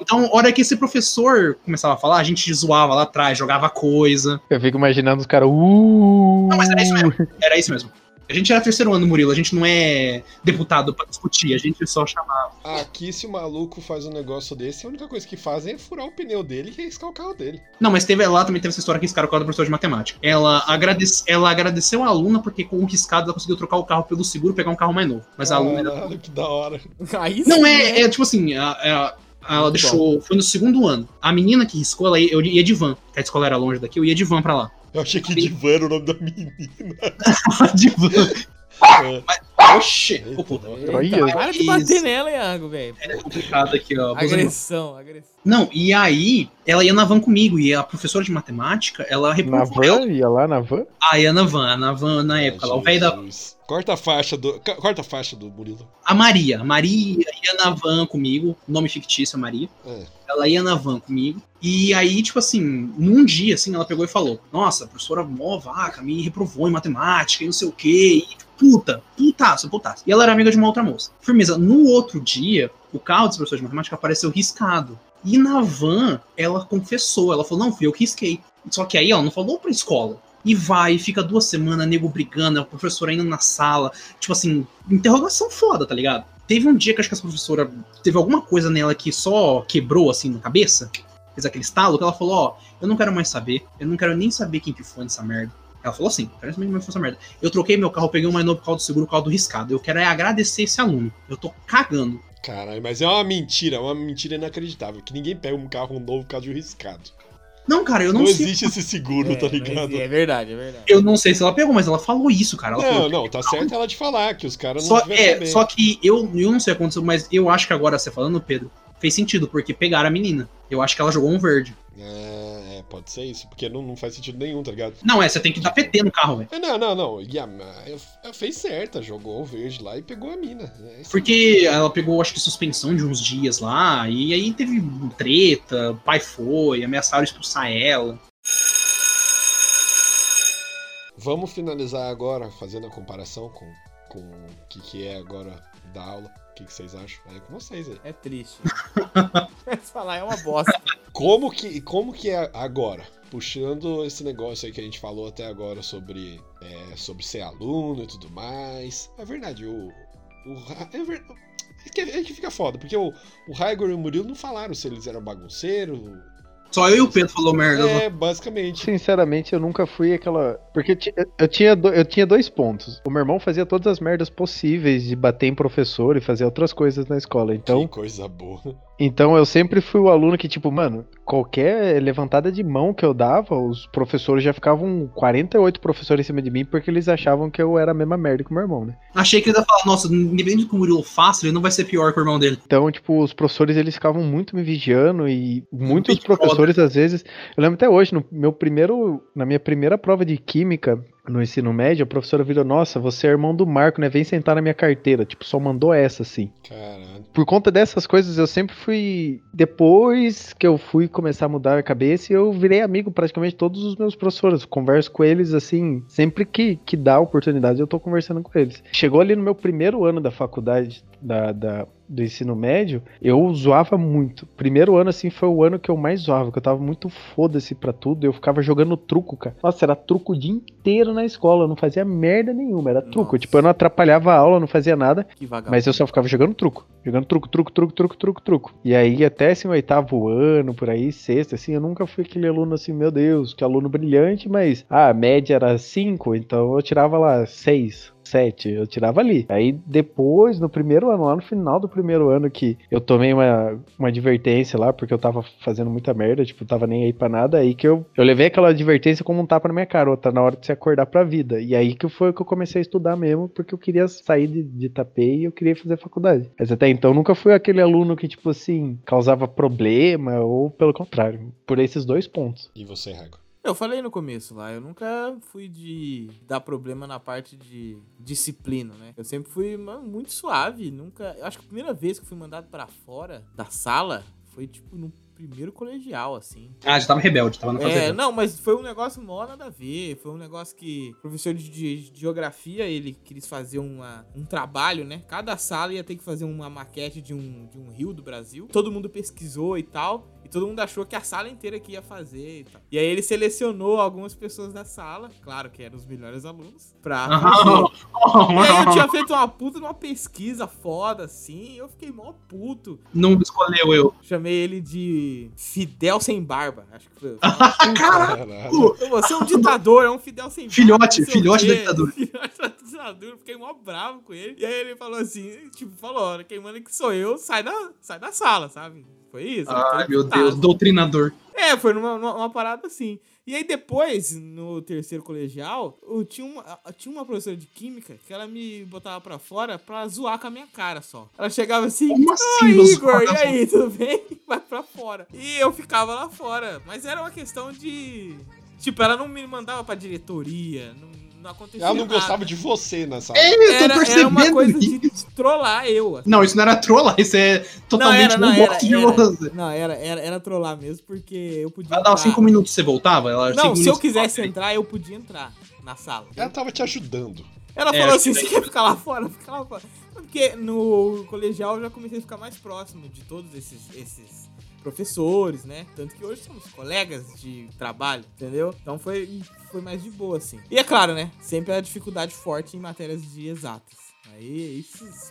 Então, a hora que esse professor começava a falar, a gente zoava lá atrás, jogava coisa. Eu fico imaginando os caras, uh. Não, mas era isso mesmo. Era isso mesmo. A gente era terceiro ano, Murilo. A gente não é deputado pra discutir, a gente só chamava. Aqui, se o maluco faz um negócio desse, a única coisa que fazem é furar o pneu dele e riscar o carro dele. Não, mas teve lá também teve essa história que riscaram o carro da professora de matemática. Ela, agradece, ela agradeceu a aluna porque com o riscado ela conseguiu trocar o carro pelo seguro e pegar um carro mais novo. Mas a aluna. Caralho, que da hora. Aí Não, né? é, é tipo assim, a- a- ela Muito deixou. Foi no segundo ano. A menina que riscou, ela ia, eu ia de van. A escola era longe daqui, eu ia de van pra lá. Eu achei que Divan era o nome da menina. de van. É. Oxê! Ô, puta. Eita, para de bater nela, Iago, velho. É complicado aqui, ó. Agressão, agressão. Não, e aí ela ia na van comigo, e a professora de matemática, ela Na reprovou ela. van? Ia lá na van? Ah, ia na van, na van na época, lá, o velho da. Corta a faixa do. Corta a faixa do Murilo. A Maria. A Maria ia na van comigo, nome fictício, Maria. É. Ela ia na van comigo. E aí, tipo assim, num dia, assim, ela pegou e falou: Nossa, a professora mó vaca, me reprovou em matemática e não sei o quê. E, puta, putaço, putaço. E ela era amiga de uma outra moça. Firmeza, no outro dia, o carro desse professor de matemática apareceu riscado. E na van, ela confessou. Ela falou: Não, fui eu que risquei. Só que aí ela não falou pra escola. E vai, fica duas semanas, nego brigando, a professora indo na sala. Tipo assim, interrogação foda, tá ligado? Teve um dia que acho que essa professora teve alguma coisa nela que só quebrou assim na cabeça, fez aquele estalo, que ela falou: Ó, eu não quero mais saber, eu não quero nem saber quem que foi nessa merda. Ela falou assim: não quem foi essa merda. Eu troquei meu carro, peguei um mais novo por causa do seguro, por causa do riscado. Eu quero é agradecer esse aluno. Eu tô cagando. Caralho, mas é uma mentira, é uma mentira inacreditável. Que ninguém pega um carro novo por causa de um riscado. Não, cara, eu Não, não, sei. existe esse seguro, É, tá ligado? É verdade, é verdade. Eu não sei se ela pegou, mas ela falou isso, cara. Ela Não, falou, não, tá certo ela de falar que os caras não Só, é, saber. só que eu, eu não sei o que aconteceu, mas eu acho que agora você falando, Pedro, fez sentido, porque pegaram a menina. Eu acho que ela jogou um verde. É, pode ser isso, porque não, não faz sentido nenhum, tá ligado? Não, é, você tem que dar PT no carro, velho. É, não, não, não. E a, a- a- fez certa, jogou o verde lá e pegou a mina. É Porque ela pegou, acho que, suspensão de uns dias lá, e aí teve treta, o pai foi, ameaçaram expulsar ela. Vamos finalizar agora fazendo a comparação com, com o que, que é agora da aula. O que, que vocês acham? É com vocês aí. É triste. Falar é uma bosta. Como que, como que é agora? Puxando esse negócio aí que a gente falou até agora sobre, é, sobre ser aluno e tudo mais. É verdade, o. o é ver- é que, é que fica foda, porque o, o Raigor e o Murilo não falaram se eles eram bagunceiros. Só eu e o Pedro falou merda. É, basicamente. Sinceramente, eu nunca fui aquela. Porque eu ti- eu tinha, do- eu tinha dois pontos. O meu irmão fazia todas as merdas possíveis de bater em professor e fazer outras coisas na escola. Então, Que coisa boa. então eu sempre fui o aluno que, tipo, mano, qualquer levantada de mão que eu dava, os professores já ficavam 48 professores em cima de mim porque eles achavam que eu era a mesma merda que o meu irmão, né? Achei que ele ia falar, nossa, independente do que o Murilo faça, ele não vai ser pior que o irmão dele. Então, tipo, os professores eles ficavam muito me vigiando e muitos Big Brother. professores às vezes, eu lembro até hoje, no meu primeiro, na minha primeira prova de química no ensino médio, a professora virou: "Nossa, você é irmão do Marco, né? Vem sentar na minha carteira". Tipo, só mandou essa assim. Caralho. Por conta dessas coisas, eu sempre fui depois que eu fui começar a mudar a cabeça, eu virei amigo praticamente todos os meus professores, converso com eles assim, sempre que que dá oportunidade, eu tô conversando com eles. Chegou ali no meu primeiro ano da faculdade da, da- do ensino médio, eu zoava muito. Primeiro ano, assim, foi o ano que eu mais zoava, que eu tava muito foda-se pra tudo. Eu ficava jogando truco, cara. Nossa, era truco o dia inteiro na escola. Eu não fazia merda nenhuma, era truco. Nossa. Tipo, eu não atrapalhava a aula, não fazia nada. Mas eu só ficava jogando truco. Jogando truco, truco, truco, truco, truco, truco. E aí, até assim, o oitavo ano, por aí, sexto, assim, eu nunca fui aquele aluno assim, meu Deus, que aluno brilhante, mas ah, a média era cinco, então eu tirava lá seis. Sete, eu tirava ali. Aí depois, no primeiro ano, lá no final do primeiro ano, que eu tomei uma, uma advertência lá, porque eu tava fazendo muita merda, tipo, tava nem aí pra nada, aí que eu, eu levei aquela advertência como um tapa na minha cara, tá na hora de se acordar pra vida. E aí que foi que eu comecei a estudar mesmo, porque eu queria sair de, de Itapê e eu queria fazer faculdade. Mas até então nunca fui aquele aluno que, tipo assim, causava problema, ou pelo contrário, por esses dois pontos. E você, Raigor? Eu falei no começo lá, eu nunca fui de dar problema na parte de disciplina, né? Eu sempre fui muito suave, nunca. Eu acho que a primeira vez que fui mandado pra fora da sala foi tipo no primeiro colegial, assim. Ah, já tava rebelde, tava na fase É, rebelde. não, mas foi um negócio mó nada a ver. Foi um negócio que o professor de, de- de geografia, ele quis fazer uma, um trabalho, né? Cada sala ia ter que fazer uma maquete de um, de um rio do Brasil. Todo mundo pesquisou e tal. E todo mundo achou que a sala inteira que ia fazer e tal. E aí ele selecionou algumas pessoas da sala, claro que eram os melhores alunos, pra fazer. E aí eu tinha feito uma puta numa pesquisa foda, assim, eu fiquei mó puto. Não escolheu eu. Chamei ele de Fidel sem barba. Acho que foi. Caralho! Caralho. Você é um ditador, é um Fidel sem barba. Filhote, o filhote quê. da ditadura. Filhote da ditadura. Eu Fiquei mó bravo com ele. E aí ele falou assim, tipo, falou, "Olha, quem manda que sou eu, sai da, sai da sala, sabe? Foi isso. Ai, meu. Deus, doutrinador. É, foi numa, numa- uma parada assim. E aí depois, no terceiro colegial, eu tinha uma, eu tinha uma professora de química que ela me botava pra fora pra zoar com a minha cara só. Ela chegava assim, Como assim, Oi, Igor, e aí, tudo bem? Vai pra fora. E eu ficava lá fora. Mas era uma questão de... Tipo, ela não me mandava pra diretoria, não, não acontecia Ela não nada. gostava de você nessa sala. É, eu tô Era, percebendo. era uma coisa isso. de trollar eu. assim. Não, isso não era trola, isso é totalmente não, um era, box de era, você. não, era, era, era trollar mesmo, porque eu podia. Ela dava entrar. 5 minutos você voltava? Ela, Não, se eu quisesse entrar, eu podia entrar na sala. Ela tava te ajudando. Ela É, falou assim: você quer ficar lá fora? Fica lá fora. Porque no colegial eu já comecei a ficar mais próximo de todos esses, esses professores, né? Tanto que hoje somos colegas de trabalho, entendeu? Então foi, foi mais de boa, assim. E é claro, né? Sempre a dificuldade forte em matérias de exatas. Aí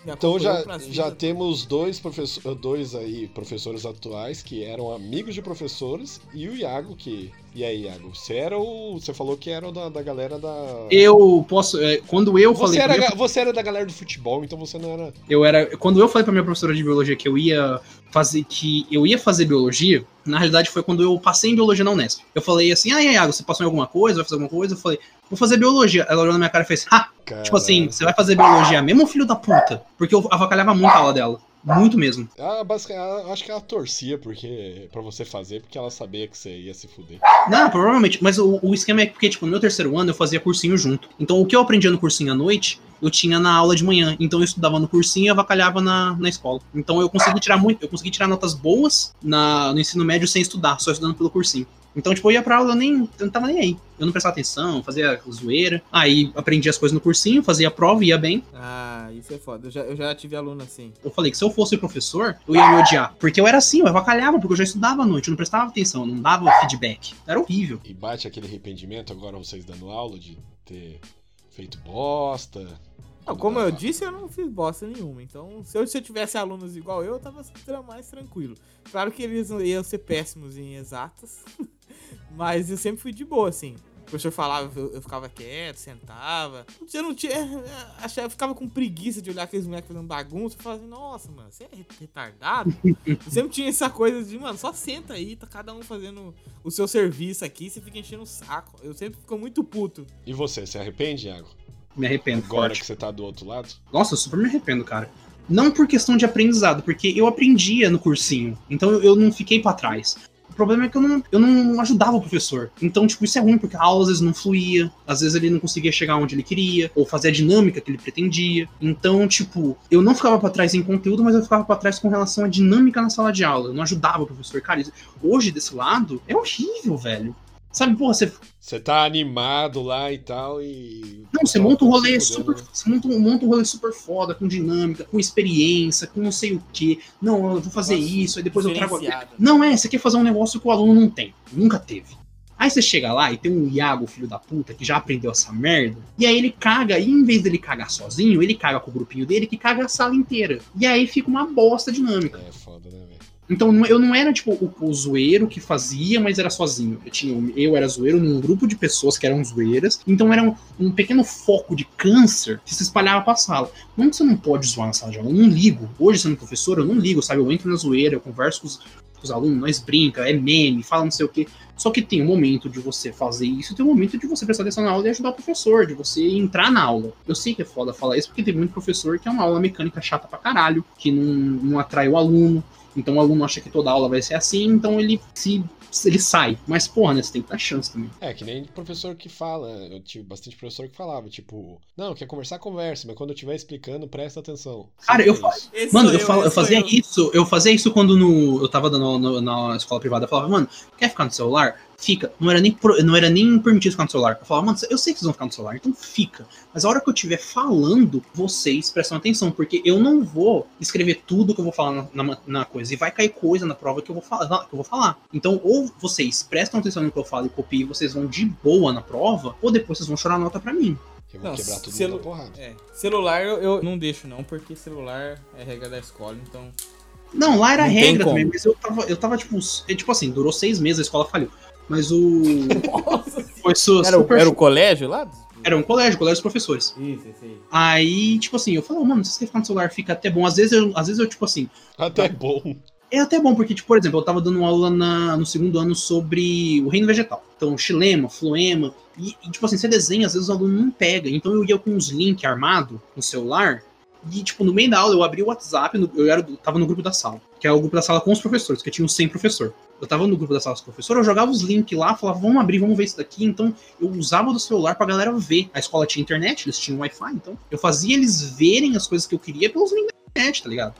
Então já, já temos dois, professor, dois aí professores atuais que eram amigos de professores e o Iago que. E aí, Iago? Você era o. Você falou que era o da, da galera da. Eu posso. é, quando eu falei. Você pra era, minha- você era da galera do futebol, então você não era. Eu era. Quando eu falei pra minha professora de biologia que eu ia fazer. que eu ia fazer biologia, na realidade foi quando eu passei em biologia na Unesp. Eu falei assim, ah, Iago, você passou em alguma coisa? Vai fazer alguma coisa? Eu falei, vou fazer biologia. Ela olhou na minha cara e fez, ha! Tipo assim, você vai fazer biologia mesmo, filho da puta? Porque eu avacalhava muito a aula dela. Muito mesmo. Ah, basicamente, acho que ela torcia porque, pra você fazer, porque ela sabia que você ia se fuder. Não, provavelmente. Mas o, o esquema é porque, tipo, no meu terceiro ano eu fazia cursinho junto. Então o que eu aprendia no cursinho à noite, eu tinha na aula de manhã. Então eu estudava no cursinho e avacalhava na, na escola. Então eu consegui tirar muito, eu consegui tirar notas boas na, no ensino médio sem estudar, só estudando pelo cursinho. Então, tipo, eu ia pra aula, eu nem. Eu não tava nem aí. Eu não prestava atenção, fazia zoeira. Aí aprendi as coisas no cursinho, fazia a prova, ia bem. Ah, isso é foda. Eu já, eu já tive aluno assim. Eu falei que se eu fosse professor, eu ia me odiar. Porque eu era assim, eu avacalhava, porque eu já estudava à noite, eu não prestava atenção, eu não dava feedback. Era horrível. E bate aquele arrependimento agora vocês dando aula de ter feito bosta. Não, como eu disse, eu não fiz bosta nenhuma. Então, se eu, se eu tivesse alunos igual eu, eu tava mais tranquilo. Claro que eles iam ser péssimos em exatas, mas eu sempre fui de boa, assim. O professor falava, eu, eu ficava quieto, sentava. Eu não tinha. Achava, eu ficava com preguiça de olhar aqueles moleques fazendo bagunça. Eu falava assim, nossa, mano, você é retardado? eu sempre tinha essa coisa de, mano, só senta aí, tá cada um fazendo o seu serviço aqui, você fica enchendo o saco. Eu sempre fico muito puto. E você, se arrepende, Iago? Me arrependo. Agora forte. que você tá do outro lado? Nossa, eu super me arrependo, cara. Não por questão de aprendizado, porque eu aprendia no cursinho. Então eu- eu não fiquei pra trás. O problema é que eu não, eu não ajudava o professor. Então, tipo, isso é ruim, porque a aula às vezes não fluía, às vezes ele não conseguia chegar onde ele queria, ou fazer a dinâmica que ele pretendia. Então, tipo, eu não ficava pra trás em conteúdo, mas eu ficava pra trás com relação à dinâmica na sala de aula. Eu não ajudava o professor. Cara, hoje, desse lado, é horrível, velho. Sabe, porra, você Você tá animado lá e tal e. não, você monta um rolê Se super. né? Você monta um, monta um rolê super foda, com dinâmica, com experiência, com não sei o quê. Não, eu vou fazer Nossa, isso, aí depois eu trago. Não é, você quer fazer um negócio que o aluno não tem. Nunca teve. Aí você chega lá e tem um Iago, filho da puta, que já aprendeu essa merda. E aí ele caga, e em vez dele cagar sozinho, ele caga com o grupinho dele que caga a sala inteira. E aí fica uma bosta dinâmica. É foda, né, velho? Então eu não era tipo o, o zoeiro que fazia, mas era sozinho. Eu, tinha, eu era zoeiro num grupo de pessoas que eram zoeiras. Então era um, um pequeno foco de câncer que se espalhava pra sala. Não que você não pode zoar na sala de aula, eu não ligo. Hoje, sendo professor, eu não ligo, sabe? Eu entro na zoeira, eu converso com os, com os alunos, nós brinca, é meme, fala não sei o quê. Só que tem um momento de você fazer isso, e tem um momento de você prestar atenção na aula e ajudar o professor, de você entrar na aula. Eu sei que é foda falar isso, porque tem muito professor que é uma aula mecânica chata pra caralho, que não, não atrai o aluno. Então o aluno acha que toda aula vai ser assim, então ele se ele sai. Mas, porra, né? Você tem que dar chance também. É, que nem professor que fala. Eu tive bastante professor que falava, tipo, não, quer conversar, conversa, mas quando eu estiver explicando, presta atenção. Cara, eu é fa- Mano, sou eu, falo- eu fazia isso, eu fazia isso quando no, eu tava dando no- na escola privada. Eu falava, mano, quer ficar no celular? Fica. Não era nem, pro- não era nem permitido ficar no celular. Eu falava, mano, eu sei que vocês vão ficar no celular, então fica. Mas a hora que eu estiver falando, vocês prestam atenção, porque eu não vou escrever tudo que eu vou falar na, na- na coisa. E vai cair coisa na prova que eu vou falar. Que eu vou falar. Então, ou vocês prestam atenção no que eu falo e copiem e vocês vão de boa na prova, ou depois vocês vão chorar nota pra mim. Eu vou Não, quebrar tudo celu- porrada. É, celular eu, eu não deixo não, porque celular é regra da escola, então... Não, lá era Não regra também, mas eu tava, eu tava tipo, é, tipo assim, durou seis meses, a escola faliu. Mas o. Foi su- Era, o- super. era o colégio lá? Era um colégio, colégio dos professores. Isso, isso aí. Aí, tipo assim, eu falo, mano, se você ficar no celular fica até bom. Às vezes eu, às vezes eu tipo assim, Até bom. é até bom, porque, tipo, por exemplo, eu tava dando uma aula na- no segundo ano sobre o reino vegetal. Então, xilema, floema. E, e, tipo assim, você desenha, às vezes o aluno não pega. Então eu ia com uns links armados no celular. E, tipo, no meio da aula eu abri o WhatsApp, no- eu era, tava no grupo da sala. Que é o grupo da sala com os professores, que tinham 100 professor. Eu tava no grupo da sala com os professores, eu jogava os links lá, falava, vamos abrir, vamos ver isso daqui. Então, eu usava do celular pra galera ver. A escola tinha internet, eles tinham Wi-Fi, então eu fazia eles verem as coisas que eu queria pelos links da internet, tá ligado?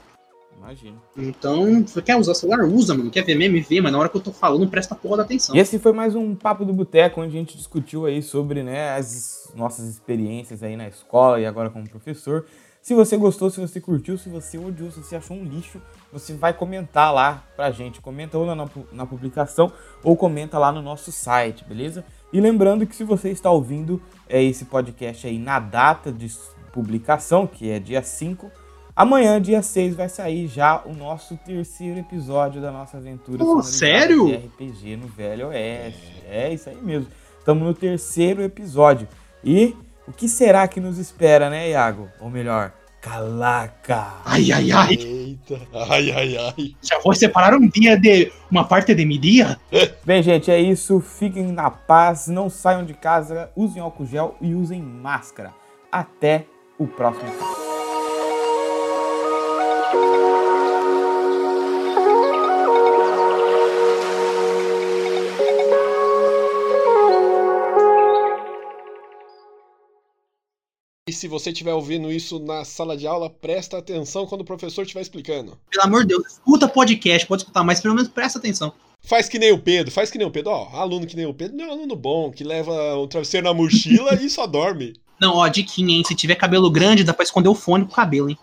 Imagina. Então, quer usar celular? Usa, mano. Quer ver meme? Vê, mas na hora que eu tô falando, presta porra da atenção. E esse foi mais um Papo do Boteco, onde a gente discutiu aí sobre né, as nossas experiências aí na escola e agora como professor. Se você gostou, se você curtiu, se você odiou, se você achou um lixo, você vai comentar lá pra gente. Comenta ou na, na publicação ou comenta lá no nosso site, beleza? E lembrando que se você está ouvindo é, esse podcast aí na data de publicação, que é dia 5, amanhã, dia 6, vai sair já o nosso terceiro episódio da nossa aventura sonorizada sério? de RPG no Velho Oeste. É isso aí mesmo. Estamos no terceiro episódio. E o que será que nos espera, né, Iago? Ou melhor, Calaca! Ai, ai, ai. Eita. Ai, ai, ai. Já vou separar um dia de uma parte de mi dia? Bem, gente, é isso. Fiquem na paz, não saiam de casa, usem álcool gel e usem máscara. Até o próximo. E se você estiver ouvindo isso na sala de aula, presta atenção quando o professor estiver explicando. Pelo amor de Deus, escuta podcast, pode escutar, mas pelo menos presta atenção. Faz que nem o Pedro, faz que nem o Pedro. Ó, aluno que nem o Pedro não é um aluno bom, que leva um travesseiro na mochila e só dorme. Não, ó, diquinha, hein? Se tiver cabelo grande, dá pra esconder o fone com o cabelo, hein?